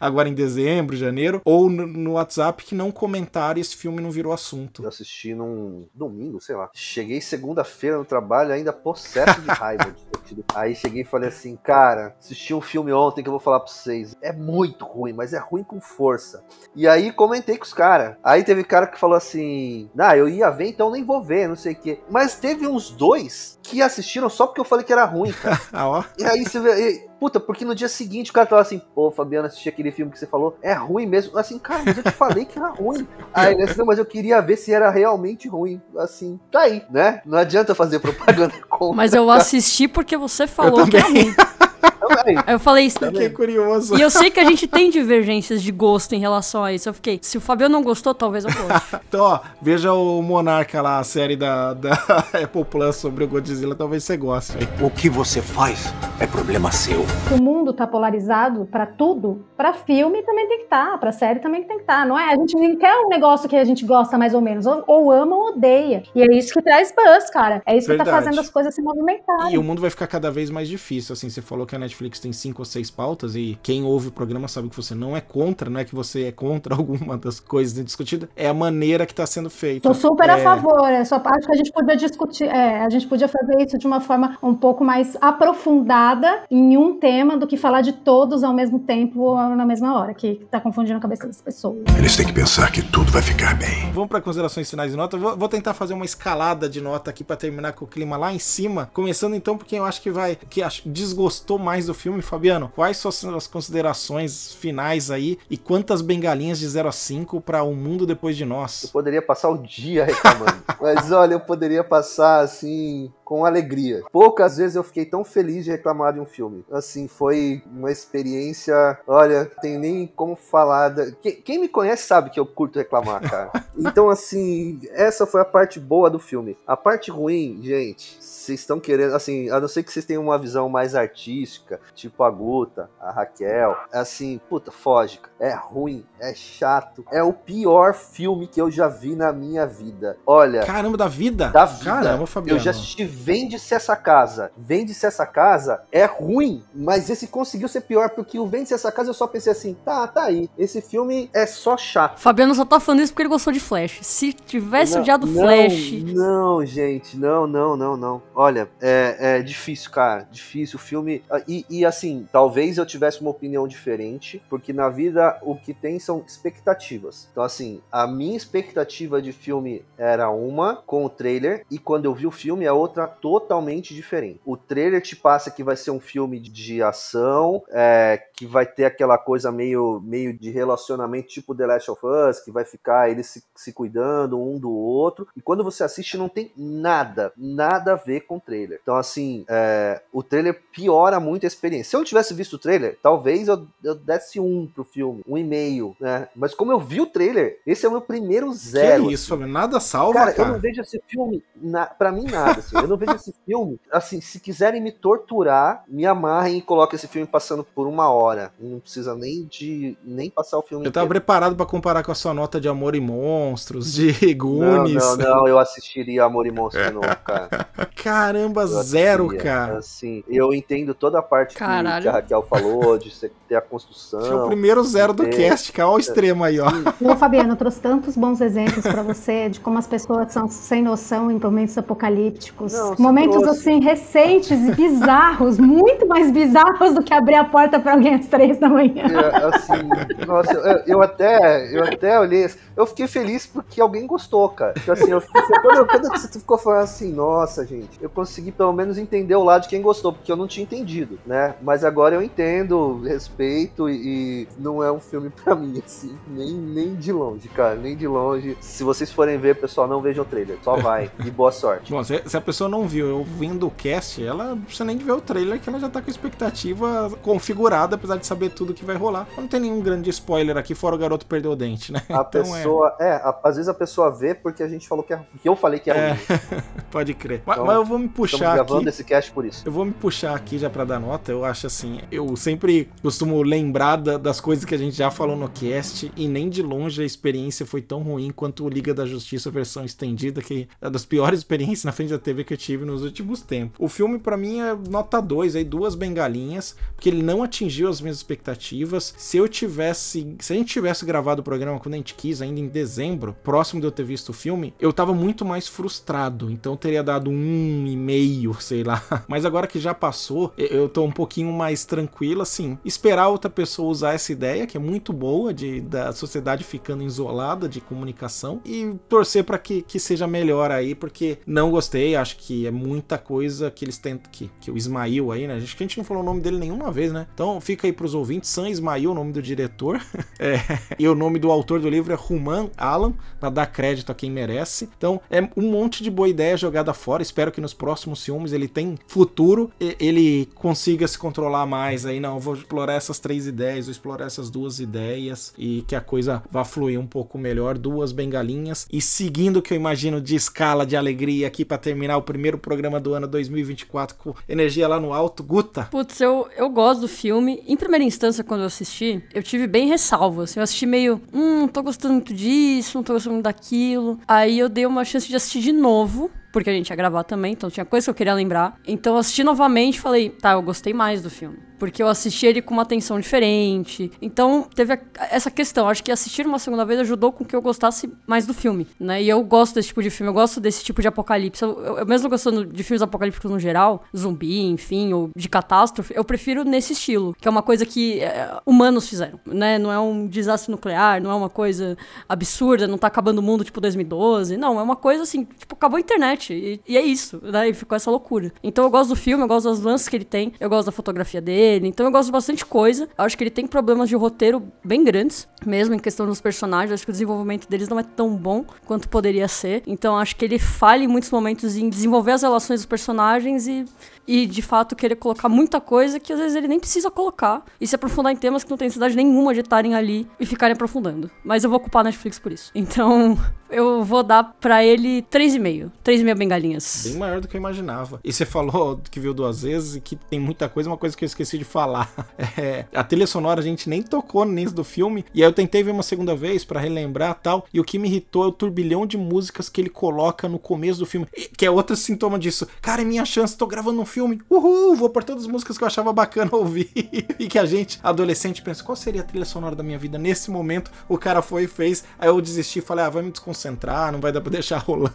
Agora em dezembro, janeiro, ou no, no WhatsApp, que não comentaram e esse filme não virou assunto. Eu assisti num domingo, sei lá. Cheguei segunda-feira no trabalho trabalho ainda possesso de raiva de ter tido. Aí cheguei e falei assim, cara, assisti um filme ontem que eu vou falar pra vocês. É muito ruim, mas é ruim com força. E aí comentei com os caras. Aí teve cara que falou assim: Ah, eu ia ver, então nem vou ver, não sei o quê. Mas teve uns dois que assistiram só porque eu falei que era ruim, cara. Ah, ó. E aí você vê. e- Puta, porque no dia seguinte o cara tava assim, pô, Fabiano, assisti aquele filme que você falou, é ruim mesmo. Assim, cara, mas eu te falei que era ruim. Aí ele assim, não, mas eu queria ver se era realmente ruim. Assim, tá aí, né? Não adianta fazer propaganda contra. Mas eu assisti porque você falou que era ruim. também. Aí eu falei isso. Fiquei curioso. E eu sei que a gente tem divergências de gosto em relação a isso. Eu fiquei, se o Fabiano não gostou, talvez eu goste. Então, ó, veja o Monarca lá, a série da, da Apple Plus sobre o Godzilla, talvez você goste. O que você faz é problema seu. O mundo tá polarizado pra tudo. Pra filme também tem que estar, pra série também tem que estar, não é? A gente não quer um negócio que a gente gosta mais ou menos, ou, ou ama ou odeia. E é isso que traz buzz, cara. É isso que tá Verdade. fazendo as coisas se movimentarem. E o mundo vai ficar cada vez mais difícil. Assim, você falou que a Netflix tem cinco ou seis pautas e quem ouve o programa sabe que você não é contra, não é que você é contra alguma das coisas discutidas, é a maneira que tá sendo feita. Tô super a É, favor. É só acho que a gente podia discutir, é, a gente podia fazer isso de uma forma um pouco mais aprofundada em um tema do que falar de todos ao mesmo tempo ou na mesma hora, que tá confundindo a cabeça das pessoas. Eles têm que pensar que tudo vai ficar bem. Vamos para considerações finais de nota. Vou, vou tentar fazer uma escalada de nota aqui para terminar com o clima lá em cima. Começando então por quem eu acho que vai, que acho, desgostou mais do filme, Fabiano. Quais são as- considerações finais aí e quantas bengalinhas de 0 a 5 para O Mundo Depois de Eu Nós? poderia passar o dia reclamando. Mas olha, eu poderia passar assim com alegria. Poucas vezes eu fiquei tão feliz de reclamar de um filme. Assim, foi uma experiência. Olha, tem nem como falar. Da... Quem, quem me conhece sabe que eu curto reclamar, cara. Então, assim, essa foi a parte boa do filme. A parte ruim, gente, vocês estão querendo, assim, a não ser que vocês tenham uma visão mais artística, tipo a Guta, a Raquel, assim, puta, foge. É ruim, é chato, é o pior filme que eu já vi na minha vida. Olha, Caramba, da vida? da vida. Caramba, Fabiano. Eu já assisti Vende-se essa casa. Vende-se essa casa é ruim, mas esse conseguiu ser pior, porque o Vende-se essa casa eu só pensei assim, tá, tá aí. Esse filme é só chato. Fabiano só tá falando isso porque ele gostou de Flash. Se tivesse Não, odiado não, Flash. Não, gente, não, não, não, não. Olha, é, é difícil, cara. Difícil. O filme. ah, E, e, assim, talvez eu tivesse uma opinião diferente, porque na vida o que tem são expectativas. Então, assim, a minha expectativa de filme era uma com o trailer, e quando eu vi o filme é outra totalmente diferente. O trailer te passa que vai ser um filme de ação, é, que vai ter aquela coisa meio, meio de relacionamento tipo The Last of Us, que vai ficar eles se, se cuidando um do outro. E quando você assiste, não tem nada, nada a ver com o trailer. Então, assim, é, o trailer piora muito a experiência. Se eu não tivesse visto o trailer, talvez eu, eu desse um pro filme, um e meio, né? Mas como eu vi o trailer, esse é o meu primeiro zero. Que isso, assim. Nada salva, Cara, cara. eu não vejo esse filme, na, pra mim, nada. Assim. Eu não vejo esse filme. Assim, se quiserem me torturar, me amarrem e coloquem esse filme passando por uma hora. Não precisa nem de nem passar o filme Eu tava inteiro. preparado pra comparar com a sua nota de Amor e Monstros, de Não, Goonies. não, não, eu assistiria Amor e Monstro de novo, cara. Caramba, Eu zero, assistiria. cara. Assim, eu entendo toda a parte que, Caralho. que a Raquel falou, de ter a Acho que é o construção. primeiro zero do cast, cara. Olha o extremo aí, ó. Ô, Fabiano, eu trouxe tantos bons exemplos pra você de como as pessoas são sem noção em momentos apocalípticos. Não, momentos trouxe. assim recentes e bizarros, muito mais bizarros do que abrir a porta pra alguém às três da manhã. É, assim, nossa, eu, eu até, eu até olhei, eu fiquei feliz porque alguém gostou, cara. Então, assim, eu fiquei, quando, quando você ficou falando assim, nossa, gente, eu consegui pelo menos entender o lado de quem gostou, porque eu não tinha entendido, né? Mas agora eu entendo, respeito e, e não é um filme pra mim, assim, nem, nem de longe, cara, nem de longe. Se vocês forem ver, pessoal, não vejam o trailer, só vai e boa sorte. Bom, se, se a pessoa não viu, eu vendo o cast, ela não precisa nem de ver o trailer, que ela já tá com a expectativa configurada, apesar de saber tudo que vai rolar. Não tem nenhum grande spoiler aqui, fora o garoto perdeu o dente, né? A pessoa, é, a- às vezes a pessoa vê porque a gente falou que, é, que eu falei que era É, ruim. pode crer. Mas, Então, mas eu vou me Estamos puxar gravando aqui. esse cast por isso. Eu vou me puxar aqui já pra dar nota. Eu acho assim, eu sempre costumo lembrar da- das coisas que a gente já falou no cast e nem de longe a experiência foi tão ruim quanto o Liga da Justiça versão estendida, que é das piores experiências na frente da TV que eu tive nos últimos tempos. O filme, para mim, é nota 2, aí, duas bengalinhas, porque ele não atingiu as minhas expectativas. Se eu tivesse. Se a gente tivesse gravado o programa quando a gente quis, ainda em dezembro, próximo de eu ter visto o filme, eu tava muito mais frustrado. Então teria dado um e meio, sei lá. Mas agora que já passou, eu tô um pouquinho mais tranquilo, assim. Esperar outra pessoa usar essa ideia, que é muito boa, de da sociedade ficando isolada de comunicação, e torcer para que, que seja melhor aí, porque não gostei, acho que é muita coisa que eles tentam. Que, que o Ismail aí, né? Acho que a gente não falou o nome dele nenhuma vez, né? Então fica aí pros ouvintes: San Ismail, o nome do diretor. é, e o nome do autor do livro é Ruman Alan, para dar crédito a quem merece. Então é um monte de boa ideia jogada fora. Espero que nos próximos filmes ele tenha futuro, ele consiga se controlar mais aí. Não, vou explorar essas três ideias, vou explorar essas duas ideias e que a coisa vá fluir um pouco melhor. Duas bengalinhas. E seguindo o que eu imagino de escala de alegria aqui para terminar o primeiro programa do ano 2024 com energia lá no alto, Guta. Putz, eu, eu gosto do filme. Em primeira instância, quando eu assisti, eu tive bem ressalvas. Eu assisti meio, hum, não tô gostando muito disso, não tô gostando muito daquilo. Aí eu dei uma chance de assistir de novo porque a gente ia gravar também, então tinha coisa que eu queria lembrar. Então eu assisti novamente e falei, tá, eu gostei mais do filme porque eu assisti ele com uma atenção diferente. Então, teve a, essa questão. Acho que assistir uma segunda vez ajudou com que eu gostasse mais do filme, né? E eu gosto desse tipo de filme, eu gosto desse tipo de apocalipse. Eu, eu, eu mesmo gostando de filmes apocalípticos no geral, zumbi, enfim, ou de catástrofe, eu prefiro nesse estilo, que é uma coisa que é, humanos fizeram, né? Não é um desastre nuclear, não é uma coisa absurda, não tá acabando o mundo tipo 2012. Não, é uma coisa assim, tipo, acabou a internet. E, e é isso, né? E ficou essa loucura. Então eu gosto do filme, eu gosto das lances que ele tem, eu gosto da fotografia dele. Então eu gosto de bastante coisa. Eu acho que ele tem problemas de roteiro bem grandes, mesmo em questão dos personagens. Acho que o desenvolvimento deles não é tão bom quanto poderia ser. Então acho que ele falha em muitos momentos em desenvolver as relações dos personagens e e de fato querer colocar muita coisa que às vezes ele nem precisa colocar e se aprofundar em temas que não tem necessidade nenhuma de estarem ali e ficarem aprofundando. Mas eu vou culpar a Netflix por isso. Então, eu vou dar para ele 3,5. 3,5 bengalinhas. Bem maior do que eu imaginava. E você falou que viu duas vezes e que tem muita coisa, uma coisa que eu esqueci de falar. É, a trilha sonora a gente nem tocou nisso do filme. E aí eu tentei ver uma segunda vez para relembrar tal. E o que me irritou é o turbilhão de músicas que ele coloca no começo do filme. Que é outro sintoma disso. Cara, é minha chance, tô gravando um filme. Uhul, vou por todas as músicas que eu achava bacana ouvir. e que a gente, adolescente, pensa, qual seria a trilha sonora da minha vida nesse momento? O cara foi e fez. Aí eu desisti e falei, ah, vai me desconcentrar, não vai dar pra deixar rolando.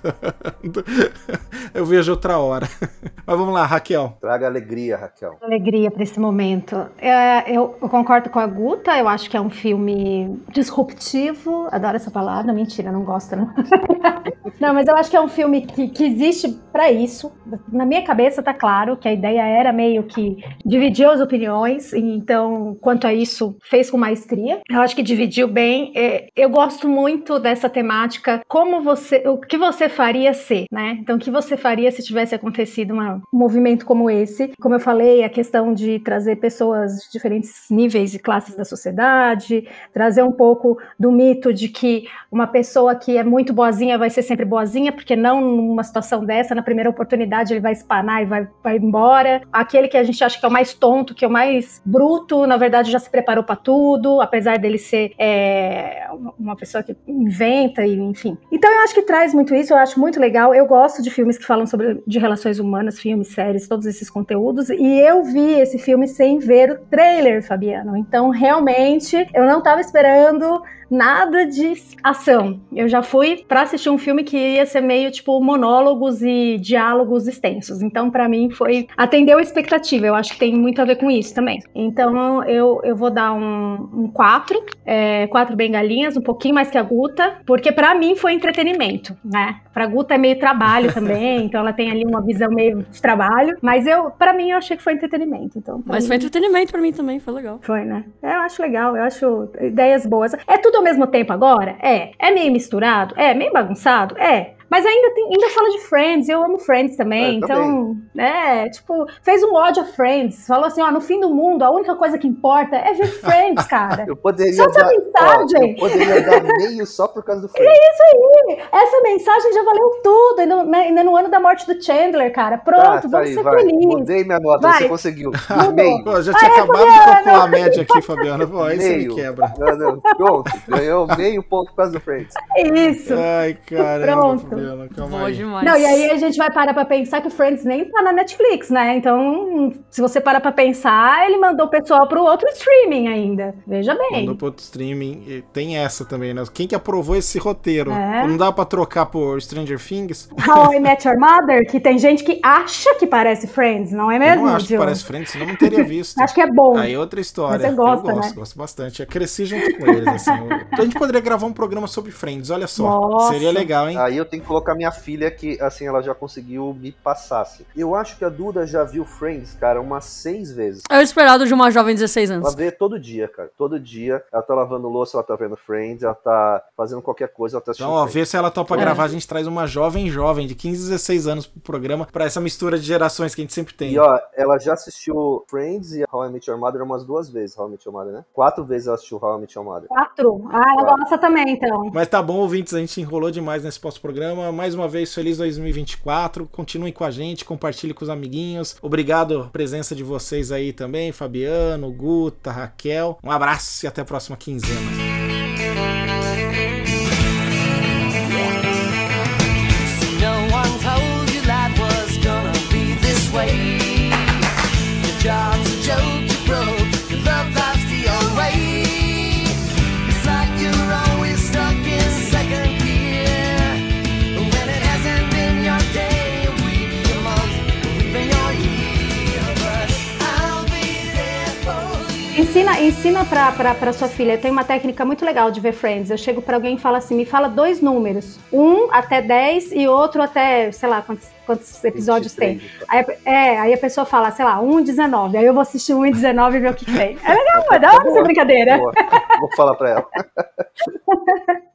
eu vejo outra hora. Mas vamos lá, Raquel. Traga alegria, Raquel. Alegria pra esse momento. É, eu, eu, concordo com a Guta, eu acho que é um filme disruptivo. Adoro essa palavra, mentira, não gosto, não. não, mas eu acho que é um filme que, que existe para isso. Na minha cabeça tá claro que a ideia era meio que dividir as opiniões, então, quanto a isso, fez com maestria. Eu acho que dividiu bem. É, eu gosto muito dessa temática, como você, o que você faria ser, né? Então, o que você faria se tivesse acontecido um movimento como esse? Como eu falei, a questão de trazer pessoas de diferentes níveis e classes da sociedade, trazer um pouco do mito de que uma pessoa que é muito boazinha vai ser sempre boazinha, porque não numa situação dessa, na primeira oportunidade ele vai espanar e vai vai embora. Aquele que a gente acha que é o mais tonto, que é o mais bruto, na verdade já se preparou para tudo, apesar dele ser é, uma pessoa que inventa e enfim. Então eu acho que traz muito isso, eu acho muito legal. Eu gosto de filmes que falam sobre de relações humanas, filmes, séries, todos esses conteúdos. E eu vi esse filme sem ver o trailer, Fabiano. Então realmente eu não estava esperando nada de ação. Eu já fui para assistir um filme que ia ser meio tipo monólogos e diálogos extensos. Então, para mim, foi atendeu a expectativa. Eu acho que tem muito a ver com isso também. Então, eu, eu vou dar um, um quatro, é, quatro bengalinhas, um pouquinho mais que a Guta, porque para mim foi entretenimento, né? Pra Guta é meio trabalho também, então ela tem ali uma visão meio de trabalho. Mas eu, para mim, eu achei que foi entretenimento. Então, mas mim... foi entretenimento para mim também, foi legal. Foi, né? Eu acho legal, eu acho ideias boas. É tudo ao mesmo tempo agora? É. É meio misturado? É. Meio bagunçado? É. Mas ainda, tem, ainda fala de Friends, eu amo Friends também. É, então, né, tipo, fez um ódio a Friends. Falou assim: ó, no fim do mundo, a única coisa que importa é ver Friends, cara. eu poderia só essa mensagem. Ó, eu poderia dar meio só por causa do Friends. É isso aí. Essa mensagem já valeu tudo. Ainda, né, ainda no ano da morte do Chandler, cara. Pronto, tá, tá vamos aí, ser vai. felizes. Mudei minha nota, vai. você conseguiu. meio. Pô, já tinha acabado de calcular a média aqui, Fabiana. Pô, aí meio. você me quebra. Não, não. Pronto, ganhou meio ponto por causa do Friends. É isso. Ai, cara. Pronto. Mariana, calma Boa aí. demais. Não, e aí a gente vai parar pra pensar que o Friends nem tá na Netflix, né? Então, se você parar pra pensar, ele mandou o pessoal pro outro streaming ainda. Veja bem. Mandou pro outro streaming. E tem essa também, né? Quem que aprovou esse roteiro? É. Não dá pra trocar por Stranger Things? How I Met Your Mother, que tem gente que acha que parece Friends, não é Eu mesmo, não acho que parece Friends, senão não teria visto. Acho que é bom. Aí é outra história. Mas você gosta, eu gosto, né? gosto bastante. Eu cresci junto com eles, assim. Eu- Então a gente poderia gravar um programa sobre Friends, olha só. Nossa. Seria legal, hein? Aí eu tenho que colocar minha filha que, assim, ela já conseguiu me passar. Assim. Eu acho que a Duda já viu Friends, cara, umas seis vezes. É o esperado de uma jovem de 16 Ela anos. vê todo dia, cara. Todo dia. Ela tá lavando louça, ela tá vendo Friends, ela tá fazendo qualquer coisa, ela tá assistindo Então, ó, Friends. vê se ela topa É. gravar, a gente traz uma jovem jovem de 15, 16 anos pro programa, pra essa mistura de gerações que a gente sempre tem. E ó, ela já assistiu Friends e How I Met Your Mother umas duas vezes, How I Met Your Mother, né? Quatro vezes ela assistiu How I Met Your Mother. Quatro. Ah, ela Quatro. gosta também, então. Mas tá bom, ouvintes, a gente enrolou demais nesse pós-programa. Mais uma vez, feliz 2024. Continuem com a gente, compartilhe com os amiguinhos. Obrigado a presença de vocês aí também, Fabiano, Guta, Raquel. Um abraço e até a próxima quinzena. Ensina, pra sua filha. Tem uma técnica muito legal de ver Friends. Eu chego pra alguém e falo assim: me fala dois números. Um até 10 e outro até, sei lá, quantos, quantos episódios tem. 23, Aí, a- é, aí a pessoa fala, sei lá, 1 e 19. Aí eu vou assistir 1 e 19 e ver o que, que tem. É legal, é da hora essa brincadeira. Boa. Vou falar pra ela.